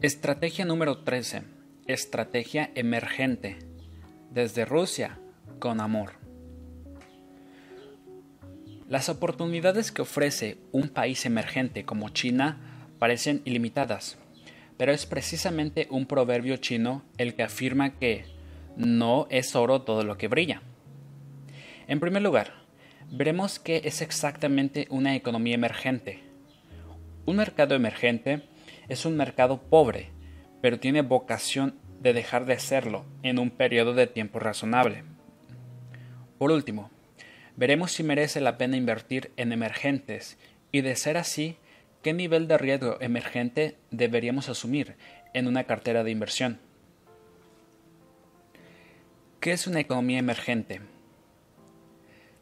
Estrategia número 13. Estrategia emergente. Desde Rusia, con amor. Las oportunidades que ofrece un país emergente como China parecen ilimitadas, pero es precisamente un proverbio chino el que afirma que no es oro todo lo que brilla. En primer lugar, veremos qué es exactamente una economía emergente. Un mercado emergente es un mercado pobre, pero tiene vocación de dejar de serlo en un periodo de tiempo razonable. Por último, veremos si merece la pena invertir en emergentes y, de ser así, qué nivel de riesgo emergente deberíamos asumir en una cartera de inversión. ¿Qué es una economía emergente?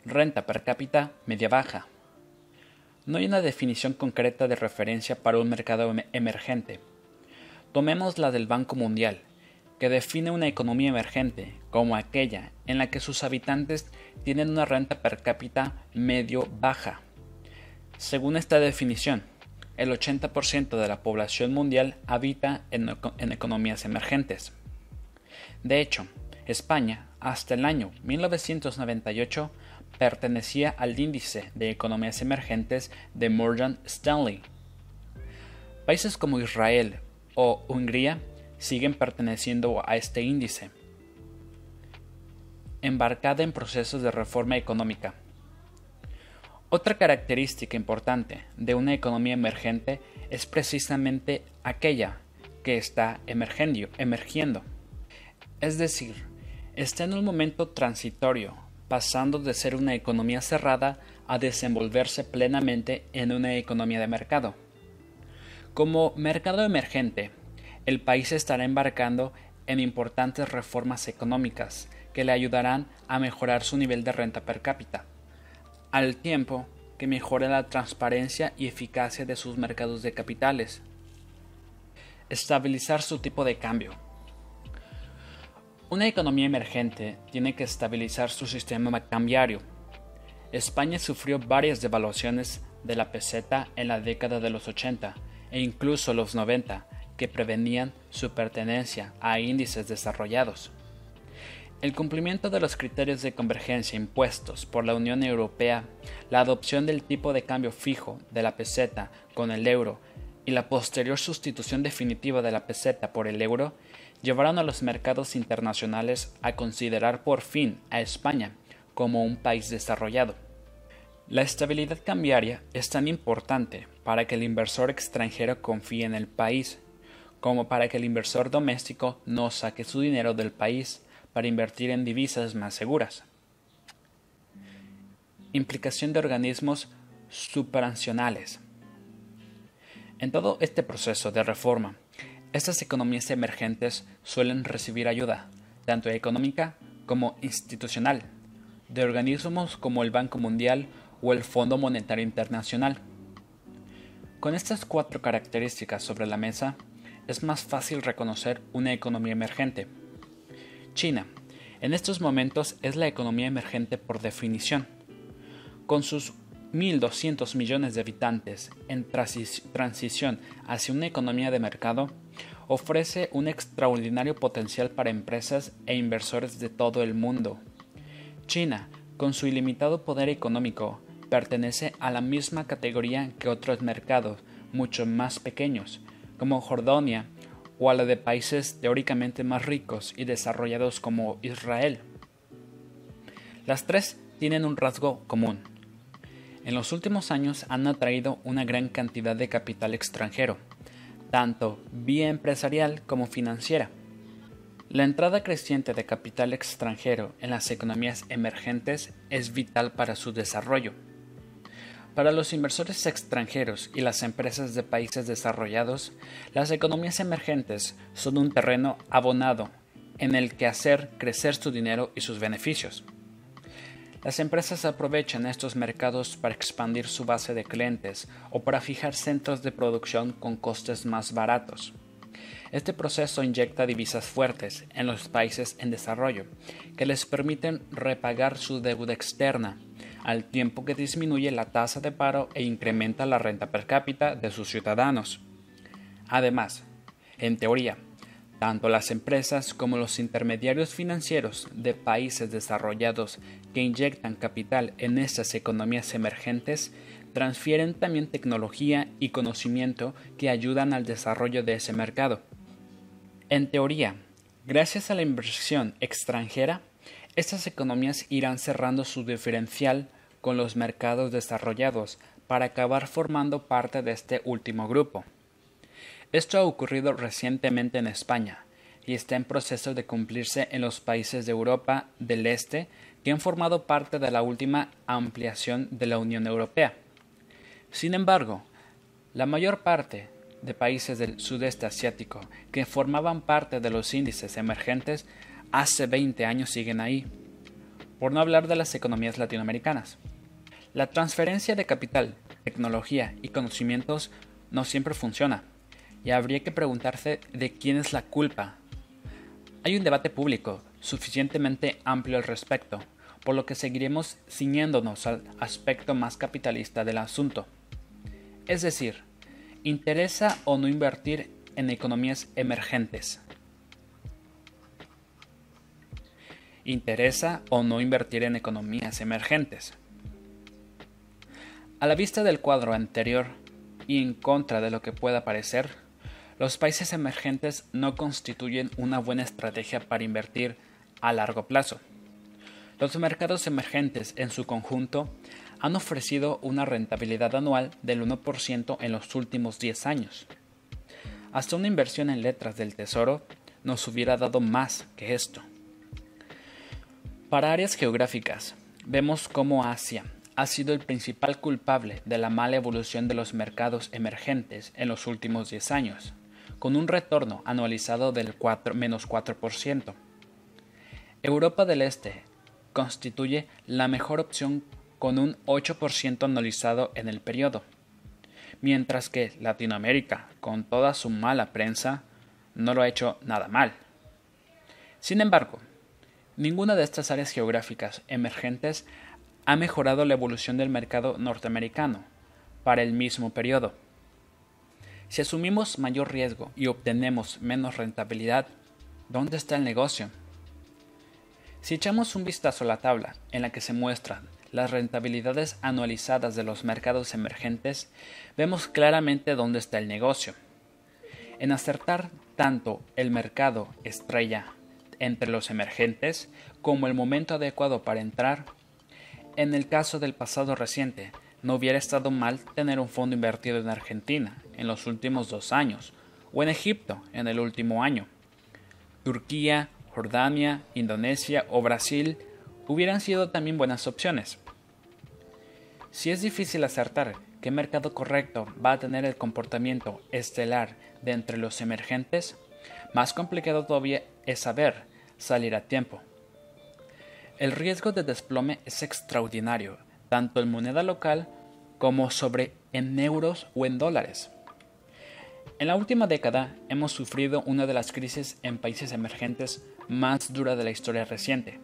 Renta per cápita media-baja. No hay una definición concreta de referencia para un mercado emergente. Tomemos la del Banco Mundial, que define una economía emergente como aquella en la que sus habitantes tienen una renta per cápita medio-baja. Según esta definición, el 80% de la población mundial habita en, en, economías emergentes. De hecho, España, hasta el año 1998, pertenecía al índice de economías emergentes de Morgan Stanley. Países como Israel o Hungría siguen perteneciendo a este índice. Embarcada en procesos de reforma económica. Otra característica importante de una economía emergente es precisamente aquella que está emergiendo. Es decir, está en un momento transitorio pasando de ser una economía cerrada a desenvolverse plenamente en una economía de mercado. Como mercado emergente, el país estará embarcando en importantes reformas económicas que le ayudarán a mejorar su nivel de renta per cápita, al tiempo que mejore la transparencia y eficacia de sus mercados de capitales. Estabilizar su tipo de cambio una economía emergente tiene que estabilizar su sistema cambiario. España sufrió varias devaluaciones de la peseta en la década de los 80 e incluso los 90 que prevenían su pertenencia a índices desarrollados. El cumplimiento de los criterios de convergencia impuestos por la Unión Europea, la adopción del tipo de cambio fijo de la peseta con el euro y la posterior sustitución definitiva de la peseta por el euro llevaron a los mercados internacionales a considerar por fin a España como un país desarrollado. La estabilidad cambiaria es tan importante para que el inversor extranjero confíe en el país, como para que el inversor doméstico no saque su dinero del país para invertir en divisas más seguras. Implicación de organismos supranacionales. En todo este proceso de reforma, estas economías emergentes suelen recibir ayuda, tanto económica como institucional, de organismos como el Banco Mundial o el Fondo Monetario Internacional. Con estas cuatro características sobre la mesa, es más fácil reconocer una economía emergente. China, en estos momentos, es la economía emergente por definición. Con sus 1.200 millones de habitantes en transición hacia una economía de mercado, ofrece un extraordinario potencial para empresas e inversores de todo el mundo. China, con su ilimitado poder económico, pertenece a la misma categoría que otros mercados mucho más pequeños, como Jordania, o a la de países teóricamente más ricos y desarrollados como Israel. Las tres tienen un rasgo común. En los últimos años han atraído una gran cantidad de capital extranjero, tanto vía empresarial como financiera. La entrada creciente de capital extranjero en las economías emergentes es vital para su desarrollo. Para los inversores extranjeros y las empresas de países desarrollados, las economías emergentes son un terreno abonado en el que hacer crecer su dinero y sus beneficios. Las empresas aprovechan estos mercados para expandir su base de clientes o para fijar centros de producción con costes más baratos. Este proceso inyecta divisas fuertes en los países en desarrollo, que les permiten repagar su deuda externa, al tiempo que disminuye la tasa de paro e incrementa la renta per cápita de sus ciudadanos. Además, en teoría, tanto las empresas como los intermediarios financieros de países desarrollados que inyectan capital en estas economías emergentes transfieren también tecnología y conocimiento que ayudan al desarrollo de ese mercado. En teoría, gracias a la inversión extranjera, estas economías irán cerrando su diferencial con los mercados desarrollados para acabar formando parte de este último grupo. Esto ha ocurrido recientemente en España y está en proceso de cumplirse en los países de Europa del Este que han formado parte de la última ampliación de la Unión Europea. Sin embargo, la mayor parte de países del sudeste asiático que formaban parte de los índices emergentes hace 20 años siguen ahí, por no hablar de las economías latinoamericanas. La transferencia de capital, tecnología y conocimientos no siempre funciona y habría que preguntarse de quién es la culpa. Hay un debate público suficientemente amplio al respecto, por lo que seguiremos ciñéndonos al aspecto más capitalista del asunto. Es decir, ¿interesa o no invertir en economías emergentes? ¿Interesa o no invertir en economías emergentes? A la vista del cuadro anterior, y en contra de lo que pueda parecer, los países emergentes no constituyen una buena estrategia para invertir a largo plazo. Los mercados emergentes en su conjunto han ofrecido una rentabilidad anual del 1% en los últimos 10 años. Hasta una inversión en letras del Tesoro nos hubiera dado más que esto. Para áreas geográficas, vemos cómo Asia ha sido el principal culpable de la mala evolución de los mercados emergentes en los últimos 10 años con un retorno anualizado del 4, menos 4%. Europa del Este constituye la mejor opción con un 8% anualizado en el periodo, mientras que Latinoamérica, con toda su mala prensa, no lo ha hecho nada mal. Sin embargo, ninguna de estas áreas geográficas emergentes ha mejorado la evolución del mercado norteamericano para el mismo periodo. Si asumimos mayor riesgo y obtenemos menos rentabilidad, ¿dónde está el negocio? Si echamos un vistazo a la tabla en la que se muestran las rentabilidades anualizadas de los mercados emergentes, vemos claramente dónde está el negocio. En acertar tanto el mercado estrella entre los emergentes como el momento adecuado para entrar, en el caso del pasado reciente, no hubiera estado mal tener un fondo invertido en Argentina en los últimos dos años, o en Egipto en el último año. Turquía, Jordania, Indonesia o Brasil hubieran sido también buenas opciones. Si es difícil acertar qué mercado correcto va a tener el comportamiento estelar de entre los emergentes, más complicado todavía es saber salir a tiempo. El riesgo de desplome es extraordinario, tanto en moneda local como sobre en euros o en dólares. En la última década hemos sufrido una de las crisis en países emergentes más dura de la historia reciente.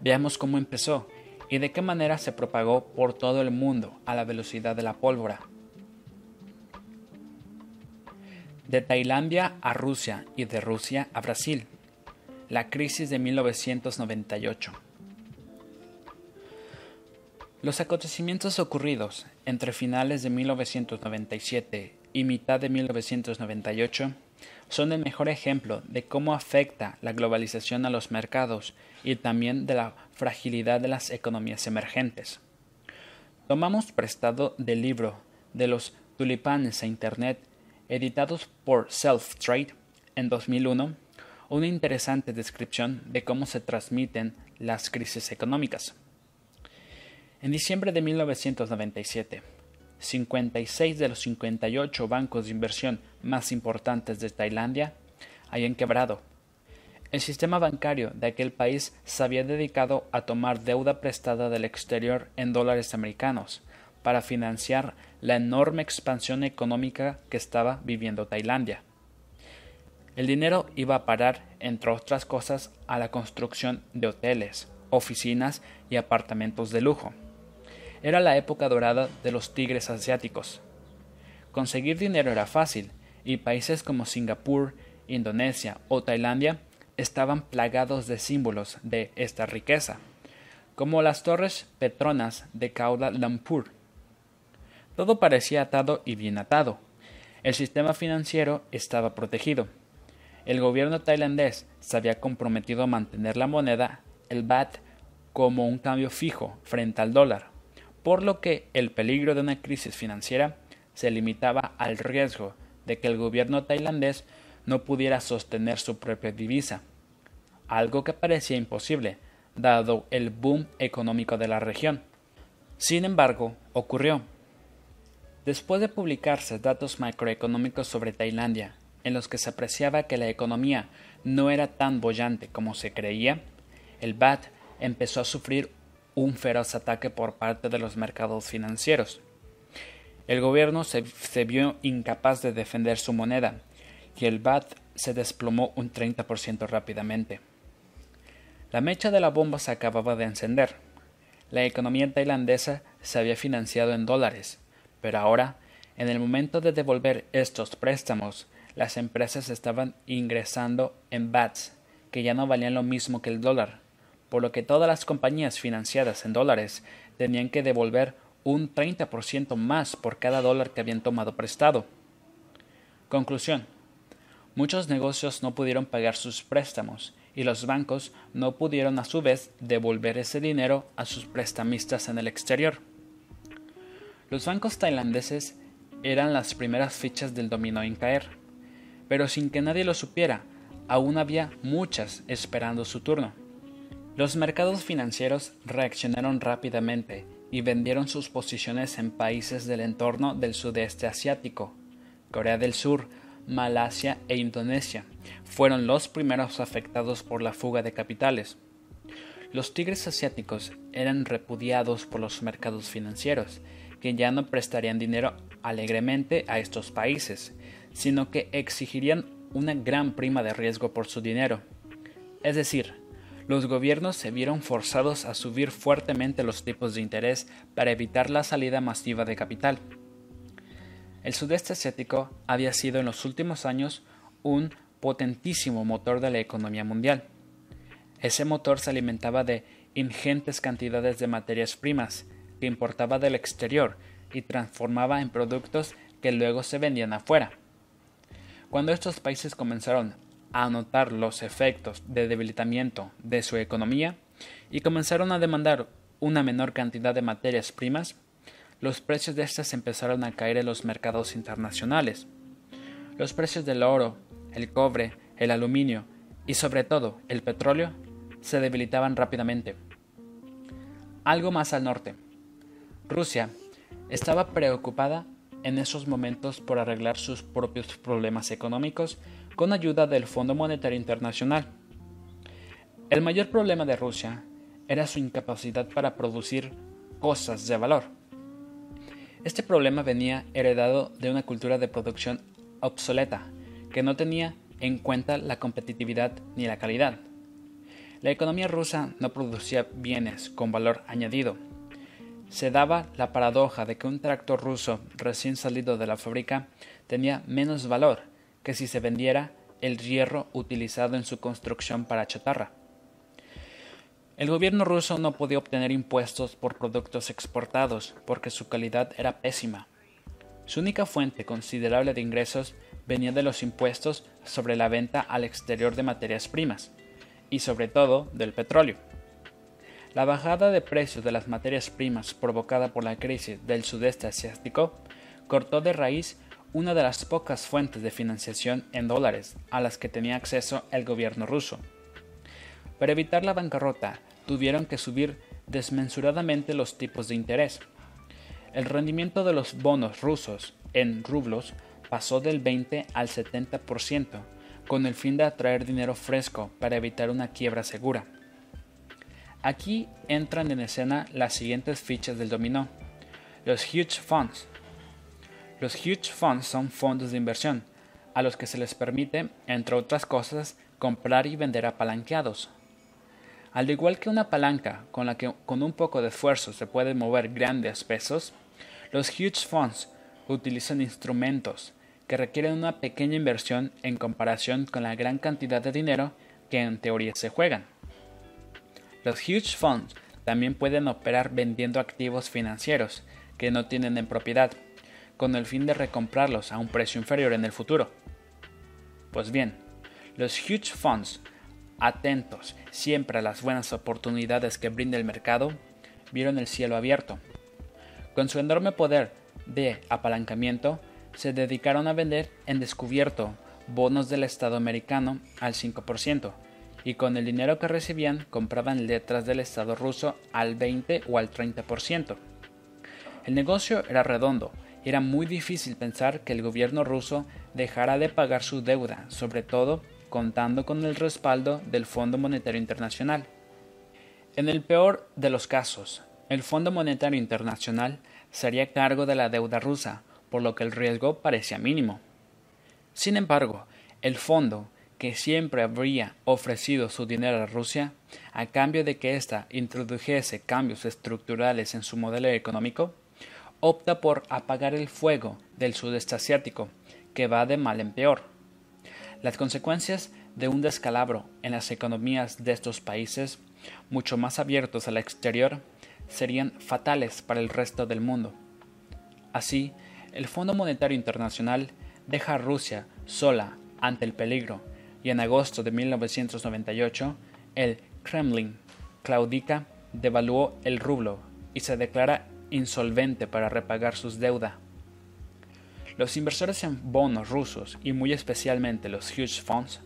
Veamos cómo empezó y de qué manera se propagó por todo el mundo a la velocidad de la pólvora. De Tailandia a Rusia y de Rusia a Brasil. La crisis de 1998. Los acontecimientos ocurridos entre finales de 1997 y mitad de 1998 son el mejor ejemplo de cómo afecta la globalización a los mercados y también de la fragilidad de las economías emergentes. Tomamos prestado del libro de los tulipanes a Internet, editados por Self Trade en 2001, una interesante descripción de cómo se transmiten las crisis económicas. En diciembre de 1997, 56 de los 58 bancos de inversión más importantes de Tailandia habían quebrado. El sistema bancario de aquel país se había dedicado a tomar deuda prestada del exterior en dólares americanos para financiar la enorme expansión económica que estaba viviendo Tailandia. El dinero iba a parar, entre otras cosas, a la construcción de hoteles, oficinas y apartamentos de lujo Era la época dorada de los tigres asiáticos. Conseguir dinero era fácil, y países como Singapur, Indonesia o Tailandia estaban plagados de símbolos de esta riqueza, como las torres Petronas de Kuala Lumpur. Todo parecía atado y bien atado. El sistema financiero estaba protegido. El gobierno tailandés se había comprometido a mantener la moneda, el baht, como un cambio fijo frente al dólar, por lo que el peligro de una crisis financiera se limitaba al riesgo de que el gobierno tailandés no pudiera sostener su propia divisa, algo que parecía imposible, dado el boom económico de la región. Sin embargo, ocurrió. Después de publicarse datos macroeconómicos sobre Tailandia, en los que se apreciaba que la economía no era tan bollante como se creía, el BAT empezó a sufrir un feroz ataque por parte de los mercados financieros. El gobierno se, vio incapaz de defender su moneda y el BAT se desplomó un 30% rápidamente. La mecha de la bomba se acababa de encender. La economía tailandesa se había financiado en dólares, pero ahora, en el momento de devolver estos préstamos, las empresas estaban ingresando en BATs, que ya no valían lo mismo que el dólar, por lo que todas las compañías financiadas en dólares tenían que devolver un 30% más por cada dólar que habían tomado prestado. Conclusión. Muchos negocios no pudieron pagar sus préstamos y los bancos no pudieron a su vez devolver ese dinero a sus prestamistas en el exterior. Los bancos tailandeses eran las primeras fichas del dominó en caer, pero sin que nadie lo supiera, aún había muchas esperando su turno. Los mercados financieros reaccionaron rápidamente y vendieron sus posiciones en países del entorno del sudeste asiático. Corea del Sur, Malasia e Indonesia fueron los primeros afectados por la fuga de capitales. Los tigres asiáticos eran repudiados por los mercados financieros, que ya no prestarían dinero alegremente a estos países, sino que exigirían una gran prima de riesgo por su dinero. Es decir, los gobiernos se vieron forzados a subir fuertemente los tipos de interés para evitar la salida masiva de capital. El sudeste asiático había sido en los últimos años un potentísimo motor de la economía mundial. Ese motor se alimentaba de ingentes cantidades de materias primas que importaba del exterior y transformaba en productos que luego se vendían afuera. Cuando estos países comenzaron a notar los efectos de debilitamiento de su economía y comenzaron a demandar una menor cantidad de materias primas, los precios de estas empezaron a caer en los mercados internacionales. Los precios del oro, el cobre, el aluminio y sobre todo el petróleo se debilitaban rápidamente. Algo más al norte. Rusia estaba preocupada en esos momentos por arreglar sus propios problemas económicos con ayuda del Fondo Monetario Internacional. El mayor problema de Rusia era su incapacidad para producir cosas de valor. Este problema venía heredado de una cultura de producción obsoleta, que no tenía en cuenta la competitividad ni la calidad. La economía rusa no producía bienes con valor añadido, se daba la paradoja de que un tractor ruso recién salido de la fábrica tenía menos valor que si se vendiera el hierro utilizado en su construcción para chatarra. El gobierno ruso no podía obtener impuestos por productos exportados porque su calidad era pésima. Su única fuente considerable de ingresos venía de los impuestos sobre la venta al exterior de materias primas y sobre todo del petróleo. La bajada de precios de las materias primas provocada por la crisis del sudeste asiático cortó de raíz una de las pocas fuentes de financiación en dólares a las que tenía acceso el gobierno ruso. Para evitar la bancarrota, tuvieron que subir desmensuradamente los tipos de interés. El rendimiento de los bonos rusos en rublos pasó del 20 al 70%, con el fin de atraer dinero fresco para evitar una quiebra segura. Aquí entran en escena las siguientes fichas del dominó. Los huge funds. Los huge funds son fondos de inversión, a los que se les permite, entre otras cosas, comprar y vender apalanqueados. Al igual que una palanca con la que con un poco de esfuerzo se pueden mover grandes pesos, los huge funds utilizan instrumentos que requieren una pequeña inversión en comparación con la gran cantidad de dinero que en teoría se juegan. Los huge funds también pueden operar vendiendo activos financieros que no tienen en propiedad, con el fin de recomprarlos a un precio inferior en el futuro. Pues bien, los huge funds, atentos siempre a las buenas oportunidades que brinda el mercado, vieron el cielo abierto. Con su enorme poder de apalancamiento, se dedicaron a vender en descubierto bonos del Estado americano al 5%, y con el dinero que recibían compraban letras del Estado ruso al 20 o al 30%. El negocio era redondo, era muy difícil pensar que el gobierno ruso dejara de pagar su deuda, sobre todo contando con el respaldo del Fondo Monetario Internacional. En el peor de los casos, el Fondo Monetario Internacional sería cargo de la deuda rusa, por lo que el riesgo parecía mínimo. Sin embargo, el fondo, que siempre habría ofrecido su dinero a Rusia, a cambio de que ésta introdujese cambios estructurales en su modelo económico, opta por apagar el fuego del sudeste asiático, que va de mal en peor. Las consecuencias de un descalabro en las economías de estos países, mucho más abiertos al exterior, serían fatales para el resto del mundo. Así, el Fondo Monetario Internacional deja a Rusia sola ante el peligro y en agosto de 1998 el Kremlin claudica, devaluó el rublo y se declara insolvente para repagar sus deudas. Los inversores en bonos rusos y muy especialmente los huge funds,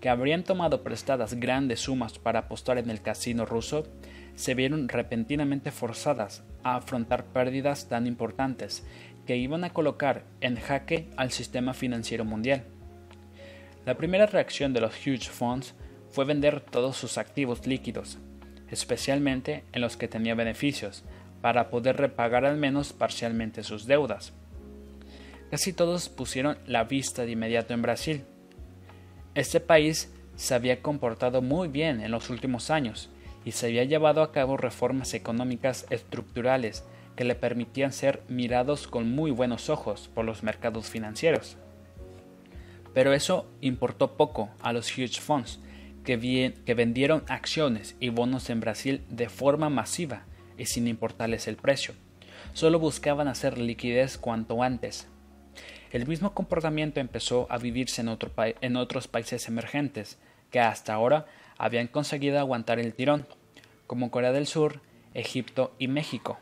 que habrían tomado prestadas grandes sumas para apostar en el casino ruso, se vieron repentinamente forzadas a afrontar pérdidas tan importantes que iban a colocar en jaque al sistema financiero mundial. La primera reacción de los huge funds fue vender todos sus activos líquidos, especialmente en los que tenía beneficios, para poder repagar al menos parcialmente sus deudas. Casi todos pusieron la vista de inmediato en Brasil. Este país se había comportado muy bien en los últimos años y se había llevado a cabo reformas económicas estructurales que le permitían ser mirados con muy buenos ojos por los mercados financieros. Pero eso importó poco a los huge funds, que, que vendieron acciones y bonos en Brasil de forma masiva y sin importarles el precio. Solo buscaban hacer liquidez cuanto antes. El mismo comportamiento empezó a vivirse en, en otros países emergentes, que hasta ahora habían conseguido aguantar el tirón, como Corea del Sur, Egipto y México.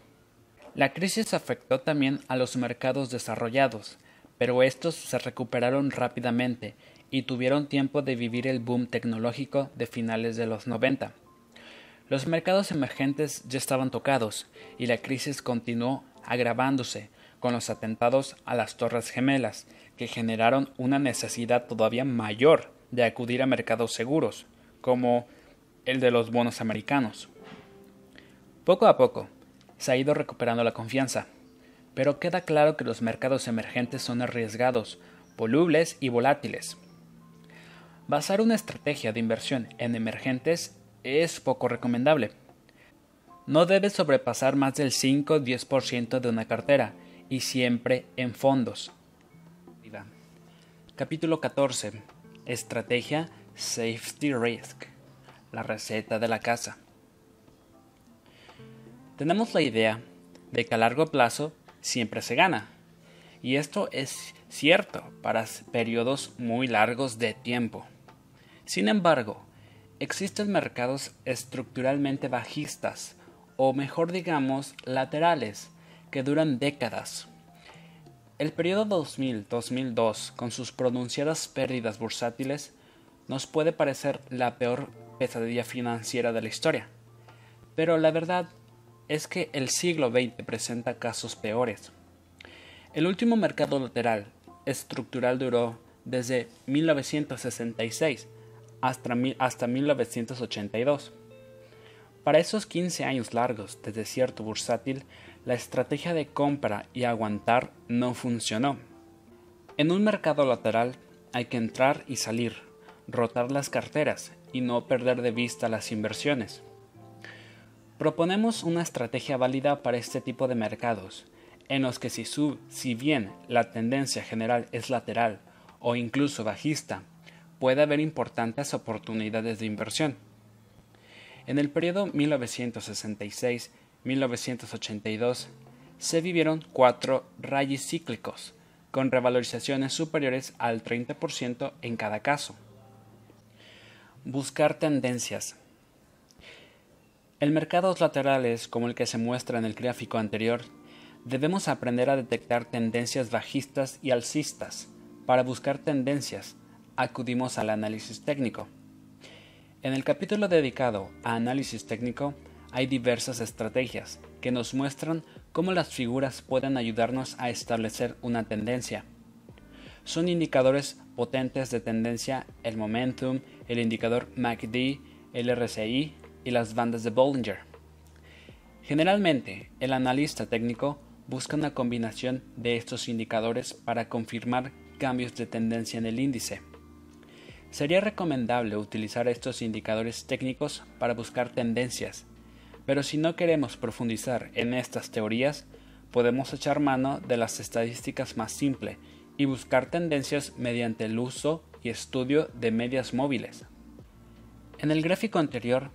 La crisis afectó también a los mercados desarrollados, pero estos se recuperaron rápidamente y tuvieron tiempo de vivir el boom tecnológico de finales de los 90. Los mercados emergentes ya estaban tocados y la crisis continuó agravándose con los atentados a las Torres Gemelas, que generaron una necesidad todavía mayor de acudir a mercados seguros, como el de los bonos americanos. Poco a poco se ha ido recuperando la confianza, pero queda claro que los mercados emergentes son arriesgados, volubles y volátiles. Basar una estrategia de inversión en emergentes es poco recomendable. No debe sobrepasar más del 5-10% de una cartera y siempre en fondos. Capítulo 14. Estrategia Safety Risk. La receta de la casa. Tenemos la idea de que a largo plazo siempre se gana. Y esto es cierto para periodos muy largos de tiempo. Sin embargo, existen mercados estructuralmente bajistas, o mejor digamos, laterales, que duran décadas. El periodo 2000-2002, con sus pronunciadas pérdidas bursátiles, nos puede parecer la peor pesadilla financiera de la historia. Pero la verdad es que el siglo XX presenta casos peores. El último mercado lateral estructural duró desde 1966 hasta, hasta 1982. Para esos 15 años largos de desierto bursátil, la estrategia de compra y aguantar no funcionó. En un mercado lateral hay que entrar y salir, rotar las carteras y no perder de vista las inversiones. Proponemos una estrategia válida para este tipo de mercados, en los que si, si bien la tendencia general es lateral o incluso bajista, puede haber importantes oportunidades de inversión. En el periodo 1966-1982 se vivieron cuatro rayos cíclicos, con revalorizaciones superiores al 30% en cada caso. Buscar tendencias. En mercados laterales, como el que se muestra en el gráfico anterior, debemos aprender a detectar tendencias bajistas y alcistas. Para buscar tendencias, acudimos al análisis técnico. En el capítulo dedicado a análisis técnico hay diversas estrategias que nos muestran cómo las figuras pueden ayudarnos a establecer una tendencia. Son indicadores potentes de tendencia el momentum, el indicador MACD, el RSI y las bandas de Bollinger. Generalmente, el analista técnico busca una combinación de estos indicadores para confirmar cambios de tendencia en el índice. Sería recomendable utilizar estos indicadores técnicos para buscar tendencias, pero si no queremos profundizar en estas teorías, podemos echar mano de las estadísticas más simples y buscar tendencias mediante el uso y estudio de medias móviles. En el gráfico anterior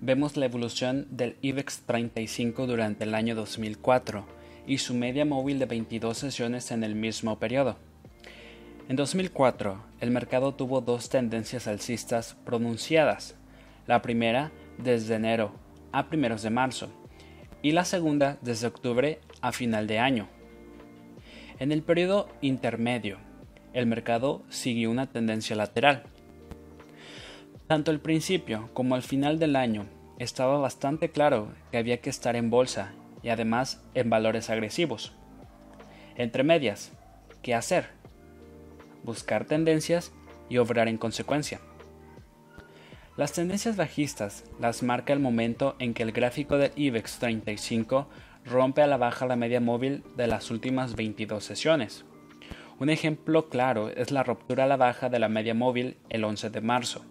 vemos la evolución del IBEX 35 durante el año 2004 y su media móvil de 22 sesiones en el mismo periodo. En 2004, el mercado tuvo dos tendencias alcistas pronunciadas. La primera desde enero a primeros de marzo y la segunda desde octubre a final de año. En el periodo intermedio, el mercado siguió una tendencia lateral, tanto al principio como al final del año estaba bastante claro que había que estar en bolsa y además en valores agresivos. Entre medias, ¿qué hacer? Buscar tendencias y obrar en consecuencia. Las tendencias bajistas las marca el momento en que el gráfico del IBEX 35 rompe a la baja la media móvil de las últimas 22 sesiones. Un ejemplo claro es la ruptura a la baja de la media móvil el 11 de marzo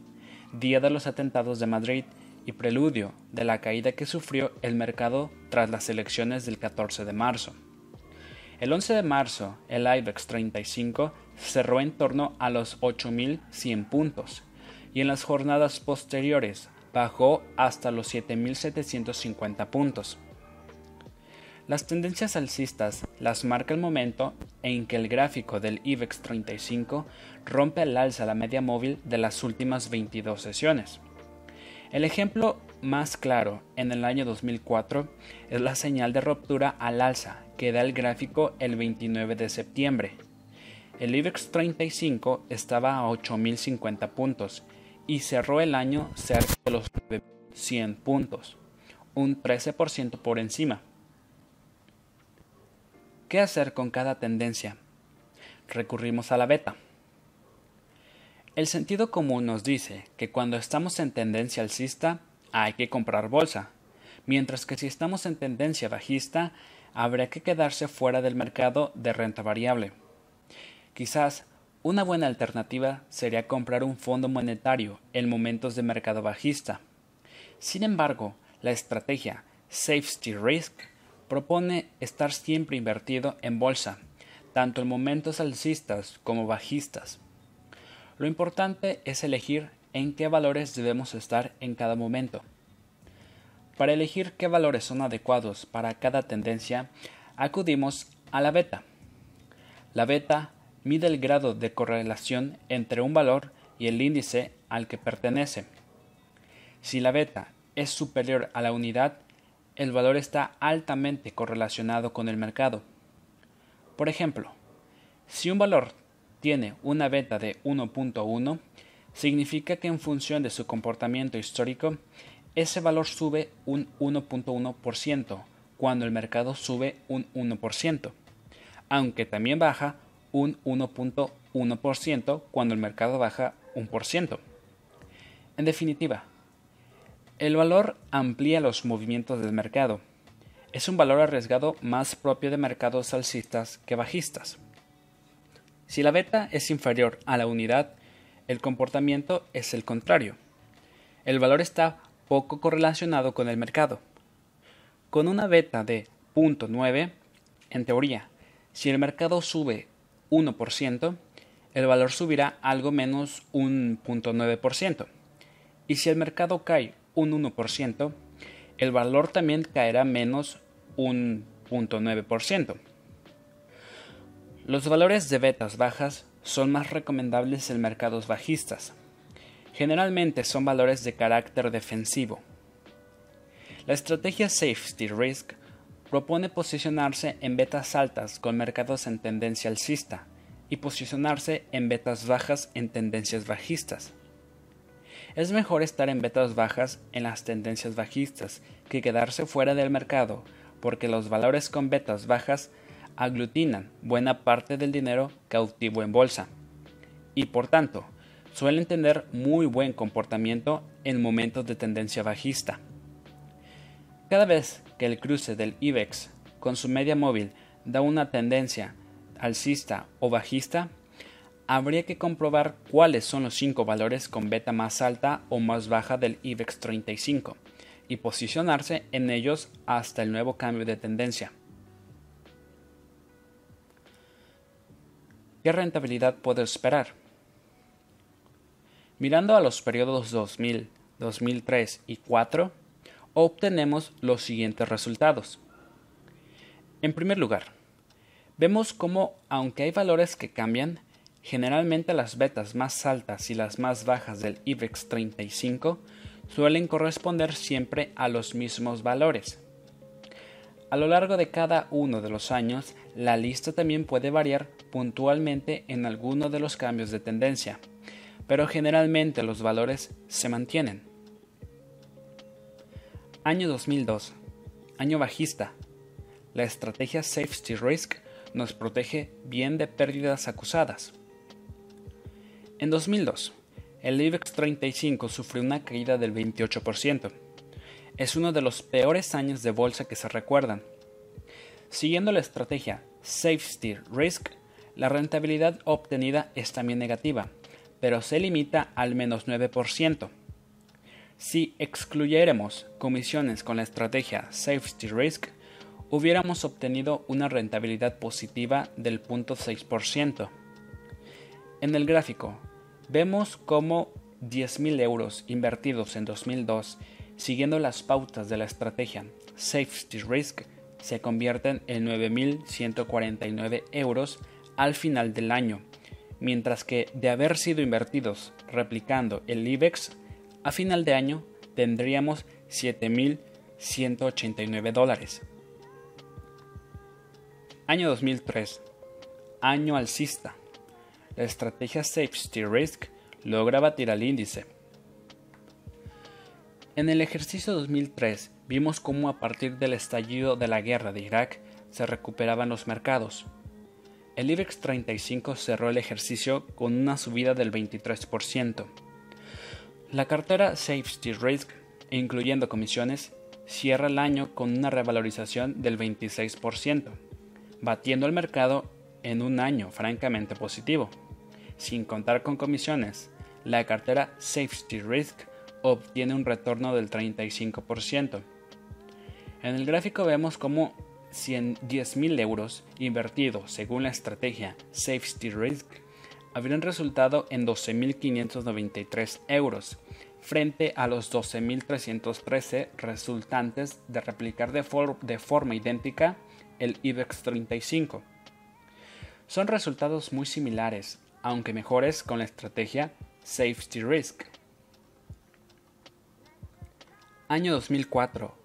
día de los atentados de Madrid y preludio de la caída que sufrió el mercado tras las elecciones del 14 de marzo. El 11 de marzo, el IBEX 35 cerró en torno a los 8.100 puntos y en las jornadas posteriores bajó hasta los 7.750 puntos. Las tendencias alcistas las marca el momento en que el gráfico del IBEX 35 rompe al alza la media móvil de las últimas 22 sesiones. El ejemplo más claro en el año 2004 es la señal de ruptura al alza que da el gráfico el 29 de septiembre. El IBEX 35 estaba a 8.050 puntos y cerró el año cerca de los 100 puntos, un 13% por encima. ¿Qué hacer con cada tendencia? Recurrimos a la beta. El sentido común nos dice que cuando estamos en tendencia alcista hay que comprar bolsa, mientras que si estamos en tendencia bajista habría que quedarse fuera del mercado de renta variable. Quizás una buena alternativa sería comprar un fondo monetario en momentos de mercado bajista. Sin embargo, la estrategia Safety Risk propone estar siempre invertido en bolsa, tanto en momentos alcistas como bajistas. Lo importante es elegir en qué valores debemos estar en cada momento. Para elegir qué valores son adecuados para cada tendencia, acudimos a la beta. La beta mide el grado de correlación entre un valor y el índice al que pertenece. Si la beta es superior a la unidad, el valor está altamente correlacionado con el mercado. Por ejemplo, si un valor tiene una beta de 1.1, significa que en función de su comportamiento histórico, ese valor sube un 1.1% cuando el mercado sube un 1%, aunque también baja un 1.1% cuando el mercado baja un por ciento. En definitiva, el valor amplía los movimientos del mercado. Es un valor arriesgado más propio de mercados alcistas que bajistas. Si la beta es inferior a la unidad, el comportamiento es el contrario. El valor está poco correlacionado con el mercado, Con una beta de 0.9, en teoría, si el mercado sube 1%, el valor subirá algo menos un 0.9%. Y si el mercado cae un 1%, el valor también caerá menos un 0.9%. Los valores de betas bajas son más recomendables en mercados bajistas. Generalmente son valores de carácter defensivo. La estrategia Safety Risk propone posicionarse en betas altas con mercados en tendencia alcista y posicionarse en betas bajas en tendencias bajistas. Es mejor estar en betas bajas en las tendencias bajistas que quedarse fuera del mercado, porque los valores con betas bajas aglutinan buena parte del dinero cautivo en bolsa y por tanto suelen tener muy buen comportamiento en momentos de tendencia bajista. Cada vez que el cruce del IBEX con su media móvil da una tendencia alcista o bajista, habría que comprobar cuáles son los cinco valores con beta más alta o más baja del IBEX 35 y posicionarse en ellos hasta el nuevo cambio de tendencia. ¿Qué rentabilidad puedo esperar? Mirando a los periodos 2000, 2003 y 4, obtenemos los siguientes resultados. En primer lugar, vemos cómo, aunque hay valores que cambian, generalmente las betas más altas y las más bajas del IBEX 35 suelen corresponder siempre a los mismos valores. A lo largo de cada uno de los años, la lista también puede variar puntualmente en alguno de los cambios de tendencia, pero generalmente los valores se mantienen. Año 2002. Año bajista. La estrategia Safety Risk nos protege bien de pérdidas acusadas. En 2002, el IBEX 35 sufrió una caída del 28%. Es uno de los peores años de bolsa que se recuerdan. Siguiendo la estrategia Safety Risk, la rentabilidad obtenida es también negativa, pero se limita al menos 9%. Si excluyéramos comisiones con la estrategia Safety Risk, hubiéramos obtenido una rentabilidad positiva del 0.6%. En el gráfico, vemos cómo 10.000 euros invertidos en 2002 siguiendo las pautas de la estrategia Safety Risk se convierten en 9.149 euros al final del año, mientras que de haber sido invertidos replicando el IBEX, a final de año tendríamos 7.189 dólares. Año 2003. Año alcista. La estrategia Safety Risk logra batir al índice. En el ejercicio 2003 vimos cómo a partir del estallido de la guerra de Irak se recuperaban los mercados. El IBEX 35 cerró el ejercicio con una subida del 23%. La cartera Safety Risk, incluyendo comisiones, cierra el año con una revalorización del 26% batiendo el mercado en un año francamente positivo. Sin contar con comisiones, la cartera Safety Risk obtiene un retorno del 35%. En el gráfico vemos cómo si en 10.000 euros invertidos según la estrategia Safety Risk habrían resultado en 12.593 euros frente a los 12.313 resultantes de replicar de, forma idéntica el IBEX 35. Son resultados muy similares, aunque mejores con la estrategia Safety Risk. Año 2004.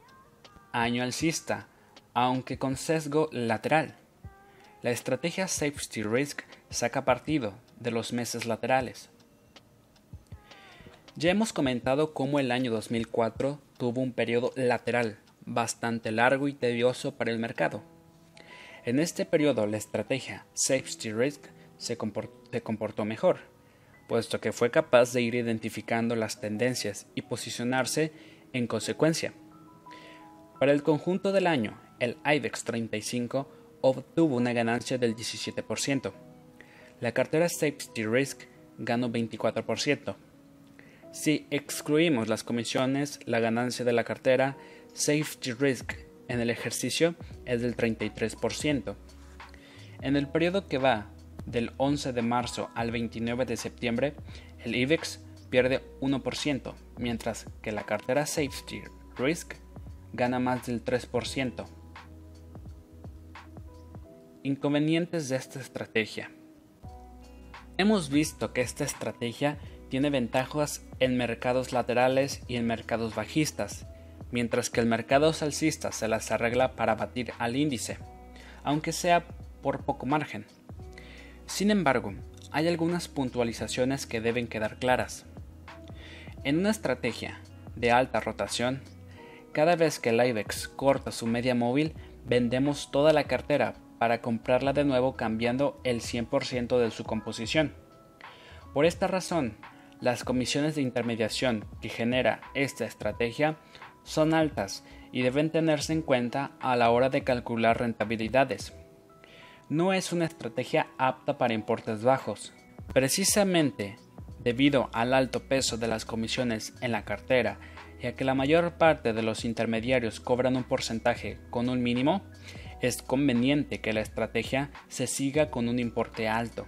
Año alcista, aunque con sesgo lateral. La estrategia Safety Risk saca partido de los meses laterales. Ya hemos comentado cómo el año 2004 tuvo un periodo lateral bastante largo y tedioso para el mercado. En este periodo la estrategia Safety Risk se comportó mejor, puesto que fue capaz de ir identificando las tendencias y posicionarse en consecuencia. Para el conjunto del año, el IBEX 35 obtuvo una ganancia del 17%. La cartera Safety Risk ganó 24%. Si excluimos las comisiones, la ganancia de la cartera Safety Risk en el ejercicio es del 33%. En el periodo que va del 11 de marzo al 29 de septiembre, el IBEX pierde 1%, mientras que la cartera Safety Risk gana más del 3%. Inconvenientes de esta estrategia. Hemos visto que esta estrategia tiene ventajas en mercados laterales y en mercados bajistas, mientras que el mercado alcista se las arregla para batir al índice, aunque sea por poco margen. Sin embargo, hay algunas puntualizaciones que deben quedar claras. En una estrategia de alta rotación, cada vez que el IBEX corta su media móvil, vendemos toda la cartera para comprarla de nuevo cambiando el 100% de su composición. Por esta razón, las comisiones de intermediación que genera esta estrategia son altas y deben tenerse en cuenta a la hora de calcular rentabilidades. No es una estrategia apta para importes bajos. Precisamente debido al alto peso de las comisiones en la cartera y a que la mayor parte de los intermediarios cobran un porcentaje con un mínimo, es conveniente que la estrategia se siga con un importe alto.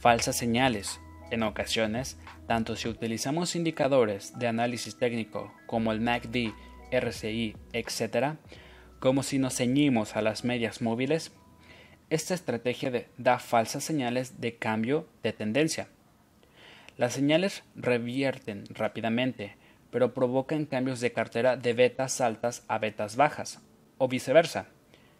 Falsas señales en ocasiones, tanto si utilizamos indicadores de análisis técnico como el MACD, RCI, etc., como si nos ceñimos a las medias móviles, esta estrategia da falsas señales de cambio de tendencia. Las señales revierten rápidamente, pero provocan cambios de cartera de betas altas a betas bajas, o viceversa,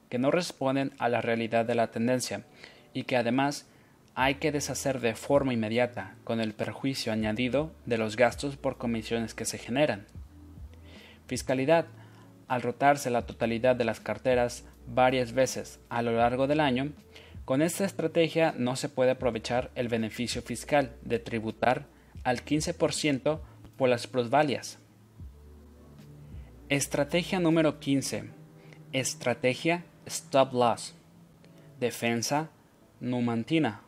que no responden a la realidad de la tendencia y que además hay que deshacer de forma inmediata, con el perjuicio añadido de los gastos por comisiones que se generan. Fiscalidad. Al rotarse la totalidad de las carteras varias veces a lo largo del año, con esta estrategia no se puede aprovechar el beneficio fiscal de tributar al 15% por las plusvalias. Estrategia número 15. Estrategia Stop Loss. Defensa numantina.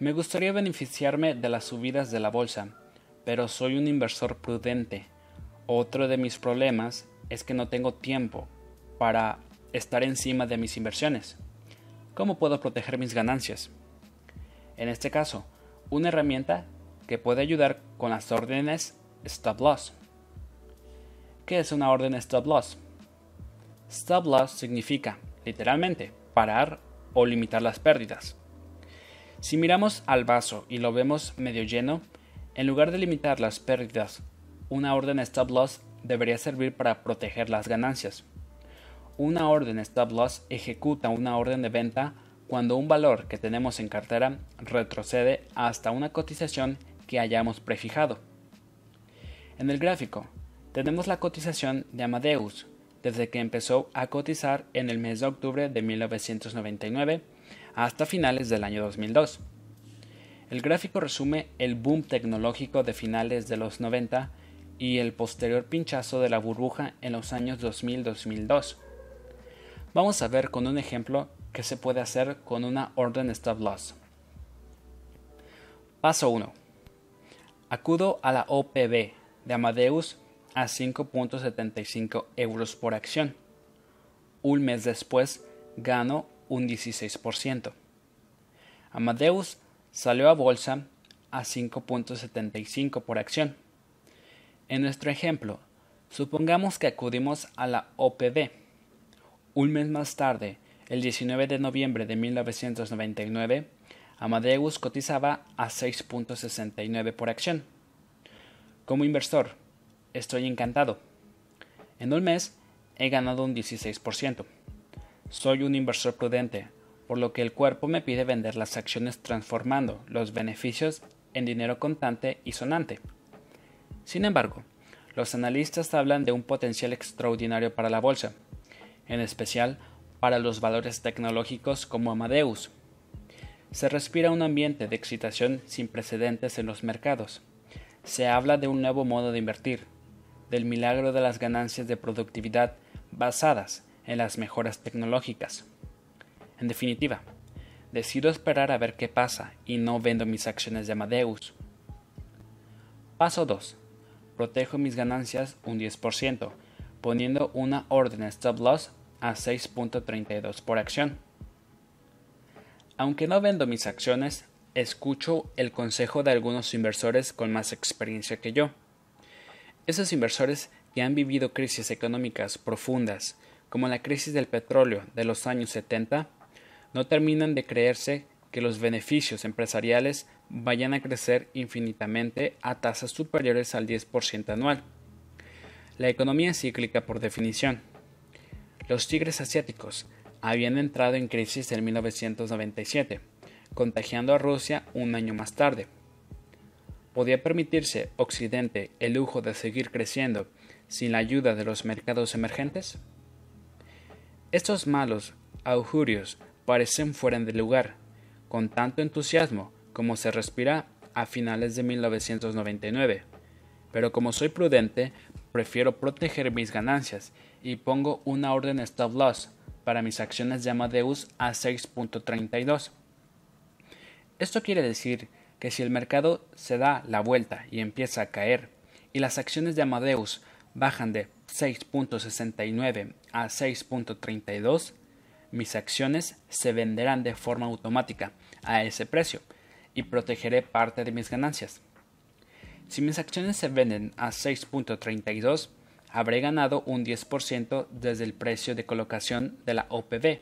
Me gustaría beneficiarme de las subidas de la bolsa, pero soy un inversor prudente. Otro de mis problemas es que no tengo tiempo para estar encima de mis inversiones. ¿Cómo puedo proteger mis ganancias? En este caso, una herramienta que puede ayudar con las órdenes Stop Loss. ¿Qué es una orden Stop Loss? Stop Loss significa, literalmente, parar o limitar las pérdidas. Si miramos al vaso y lo vemos medio lleno, en lugar de limitar las pérdidas, una orden stop loss debería servir para proteger las ganancias. Una orden stop loss ejecuta una orden de venta cuando un valor que tenemos en cartera retrocede hasta una cotización que hayamos prefijado. En el gráfico tenemos la cotización de Amadeus desde que empezó a cotizar en el mes de octubre de 1999 hasta finales del año 2002. El gráfico resume el boom tecnológico de finales de los 90 y el posterior pinchazo de la burbuja en los años 2000-2002. Vamos a ver con un ejemplo qué se puede hacer con una orden stop loss. Paso 1. Acudo a la OPB de Amadeus a 5.75 euros por acción. Un mes después gano un 16%. Amadeus salió a bolsa a 5.75 por acción. En nuestro ejemplo, supongamos que acudimos a la OPB. Un mes más tarde, el 19 de noviembre de 1999, Amadeus cotizaba a 6.69 por acción. Como inversor, estoy encantado. En un mes he ganado un 16%. Soy un inversor prudente, por lo que el cuerpo me pide vender las acciones transformando los beneficios en dinero contante y sonante. Sin embargo, los analistas hablan de un potencial extraordinario para la bolsa, en especial para los valores tecnológicos como Amadeus. Se respira un ambiente de excitación sin precedentes en los mercados. Se habla de un nuevo modo de invertir, del milagro de las ganancias de productividad basadas en las mejoras tecnológicas. En definitiva, decido esperar a ver qué pasa y no vendo mis acciones de Amadeus. Paso 2. Protejo mis ganancias un 10%, poniendo una orden stop loss a 6.32 por acción. Aunque no vendo mis acciones, escucho el consejo de algunos inversores con más experiencia que yo. Esos inversores que han vivido crisis económicas profundas, como la crisis del petróleo de los años 70, no terminan de creerse que los beneficios empresariales vayan a crecer infinitamente a tasas superiores al 10% anual. La economía es cíclica por definición. Los tigres asiáticos habían entrado en crisis en 1997, contagiando a Rusia un año más tarde. ¿Podía permitirse Occidente el lujo de seguir creciendo sin la ayuda de los mercados emergentes? Estos malos augurios parecen fuera de lugar, con tanto entusiasmo como se respira a finales de 1999. Pero como soy prudente, prefiero proteger mis ganancias y pongo una orden stop loss para mis acciones de Amadeus a 6.32. Esto quiere decir que si el mercado se da la vuelta y empieza a caer y las acciones de Amadeus bajan de 6.69 a 6.32, mis acciones se venderán de forma automática a ese precio y protegeré parte de mis ganancias. Si mis acciones se venden a 6.32, habré ganado un 10% desde el precio de colocación de la OPV,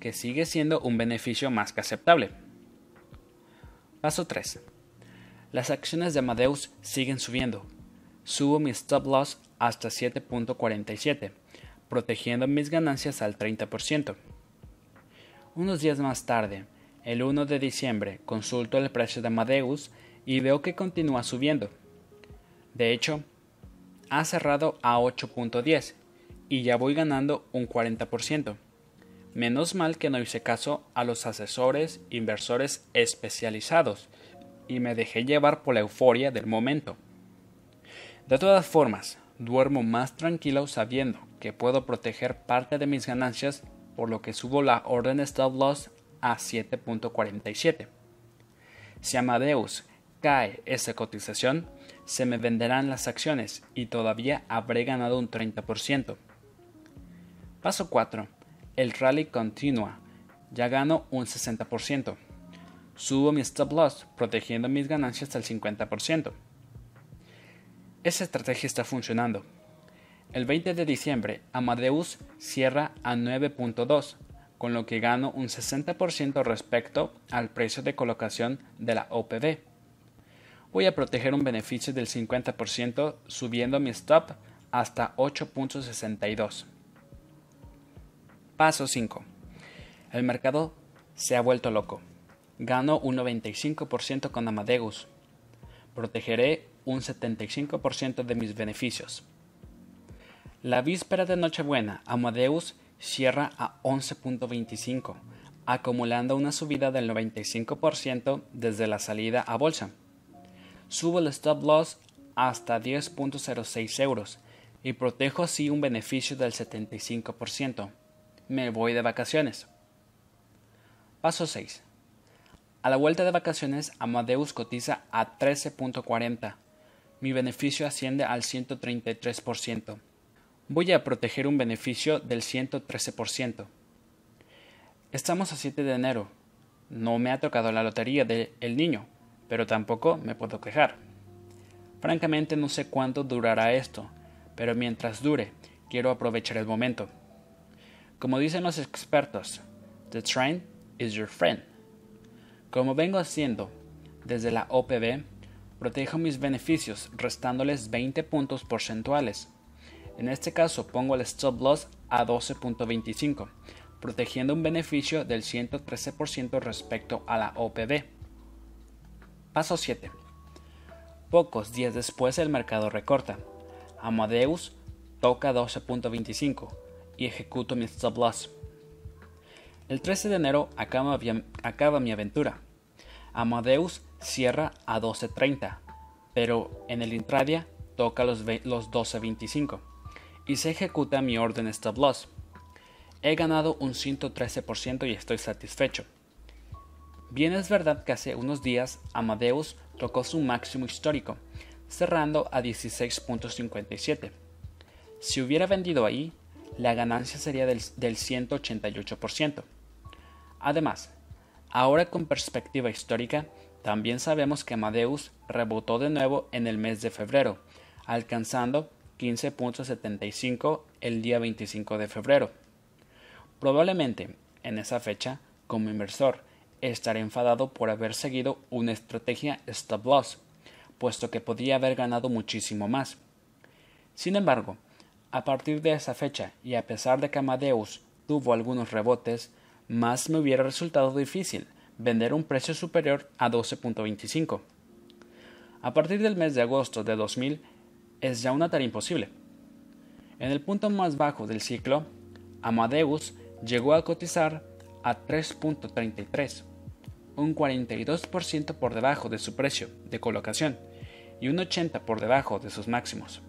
que sigue siendo un beneficio más que aceptable. Paso 3. Las acciones de Amadeus siguen subiendo. Subo mi stop loss hasta 7.47, protegiendo mis ganancias al 30%. Unos días más tarde, el 1 de diciembre, consulto el precio de Amadeus y veo que continúa subiendo. De hecho, ha cerrado a 8.10 y ya voy ganando un 40%. Menos mal que no hice caso a los asesores inversores especializados y me dejé llevar por la euforia del momento. De todas formas, duermo más tranquilo sabiendo que puedo proteger parte de mis ganancias por lo que subo la orden stop loss a 7.47. Si Amadeus cae esa cotización, se me venderán las acciones y todavía habré ganado un 30%. Paso 4. El rally continúa. Ya gano un 60%. Subo mi stop loss protegiendo mis ganancias al 50%. Esa estrategia está funcionando. El 20 de diciembre, Amadeus cierra a 9.2, con lo que gano un 60% respecto al precio de colocación de la OPV voy a proteger un beneficio del 50% subiendo mi stop hasta 8.62. Paso 5. El mercado se ha vuelto loco. Gano un 95% con Amadeus. Protegeré un 75% de mis beneficios. La víspera de Nochebuena, Amadeus cierra a 11.25, acumulando una subida del 95% desde la salida a bolsa subo el stop loss hasta 10.06 euros y protejo así un beneficio del 75%. Me voy de vacaciones. Paso 6. A la vuelta de vacaciones, Amadeus cotiza a 13.40. Mi beneficio asciende al 133%. Voy a proteger un beneficio del 113%. Estamos a 7 de enero. No me ha tocado la lotería del niño, pero tampoco me puedo quejar. Francamente no sé cuánto durará esto, pero mientras dure, quiero aprovechar el momento. Como dicen los expertos, the train is your friend. Como vengo haciendo desde la OPB, protejo mis beneficios restándoles 20 puntos porcentuales. En este caso pongo el stop loss a 12.25, protegiendo un beneficio del 113% respecto a la OPB. Paso 7. Pocos días después el mercado recorta. Amadeus toca 12.25 y ejecuto mi stop loss. El 13 de enero acaba, mi aventura. Amadeus cierra a 12.30, pero en el intradia toca los, los 12.25 y se ejecuta mi orden stop loss. He ganado un 113% y estoy satisfecho. Bien es verdad que hace unos días Amadeus tocó su máximo histórico, cerrando a 16.57. Si hubiera vendido ahí, la ganancia sería del, del 188%. Además, ahora con perspectiva histórica, también sabemos que Amadeus rebotó de nuevo en el mes de febrero, alcanzando 15.75 el día 25 de febrero. Probablemente, en esa fecha, como inversor, estaré enfadado por haber seguido una estrategia stop loss, puesto que podía haber ganado muchísimo más. Sin embargo, a partir de esa fecha y a pesar de que Amadeus tuvo algunos rebotes, más me hubiera resultado difícil vender un precio superior a 12.25. A partir del mes de agosto de 2000 es ya una tarea imposible. En el punto más bajo del ciclo, Amadeus llegó a cotizar a 3.33, un 42% por debajo de su precio de colocación y un 80% por debajo de sus máximos.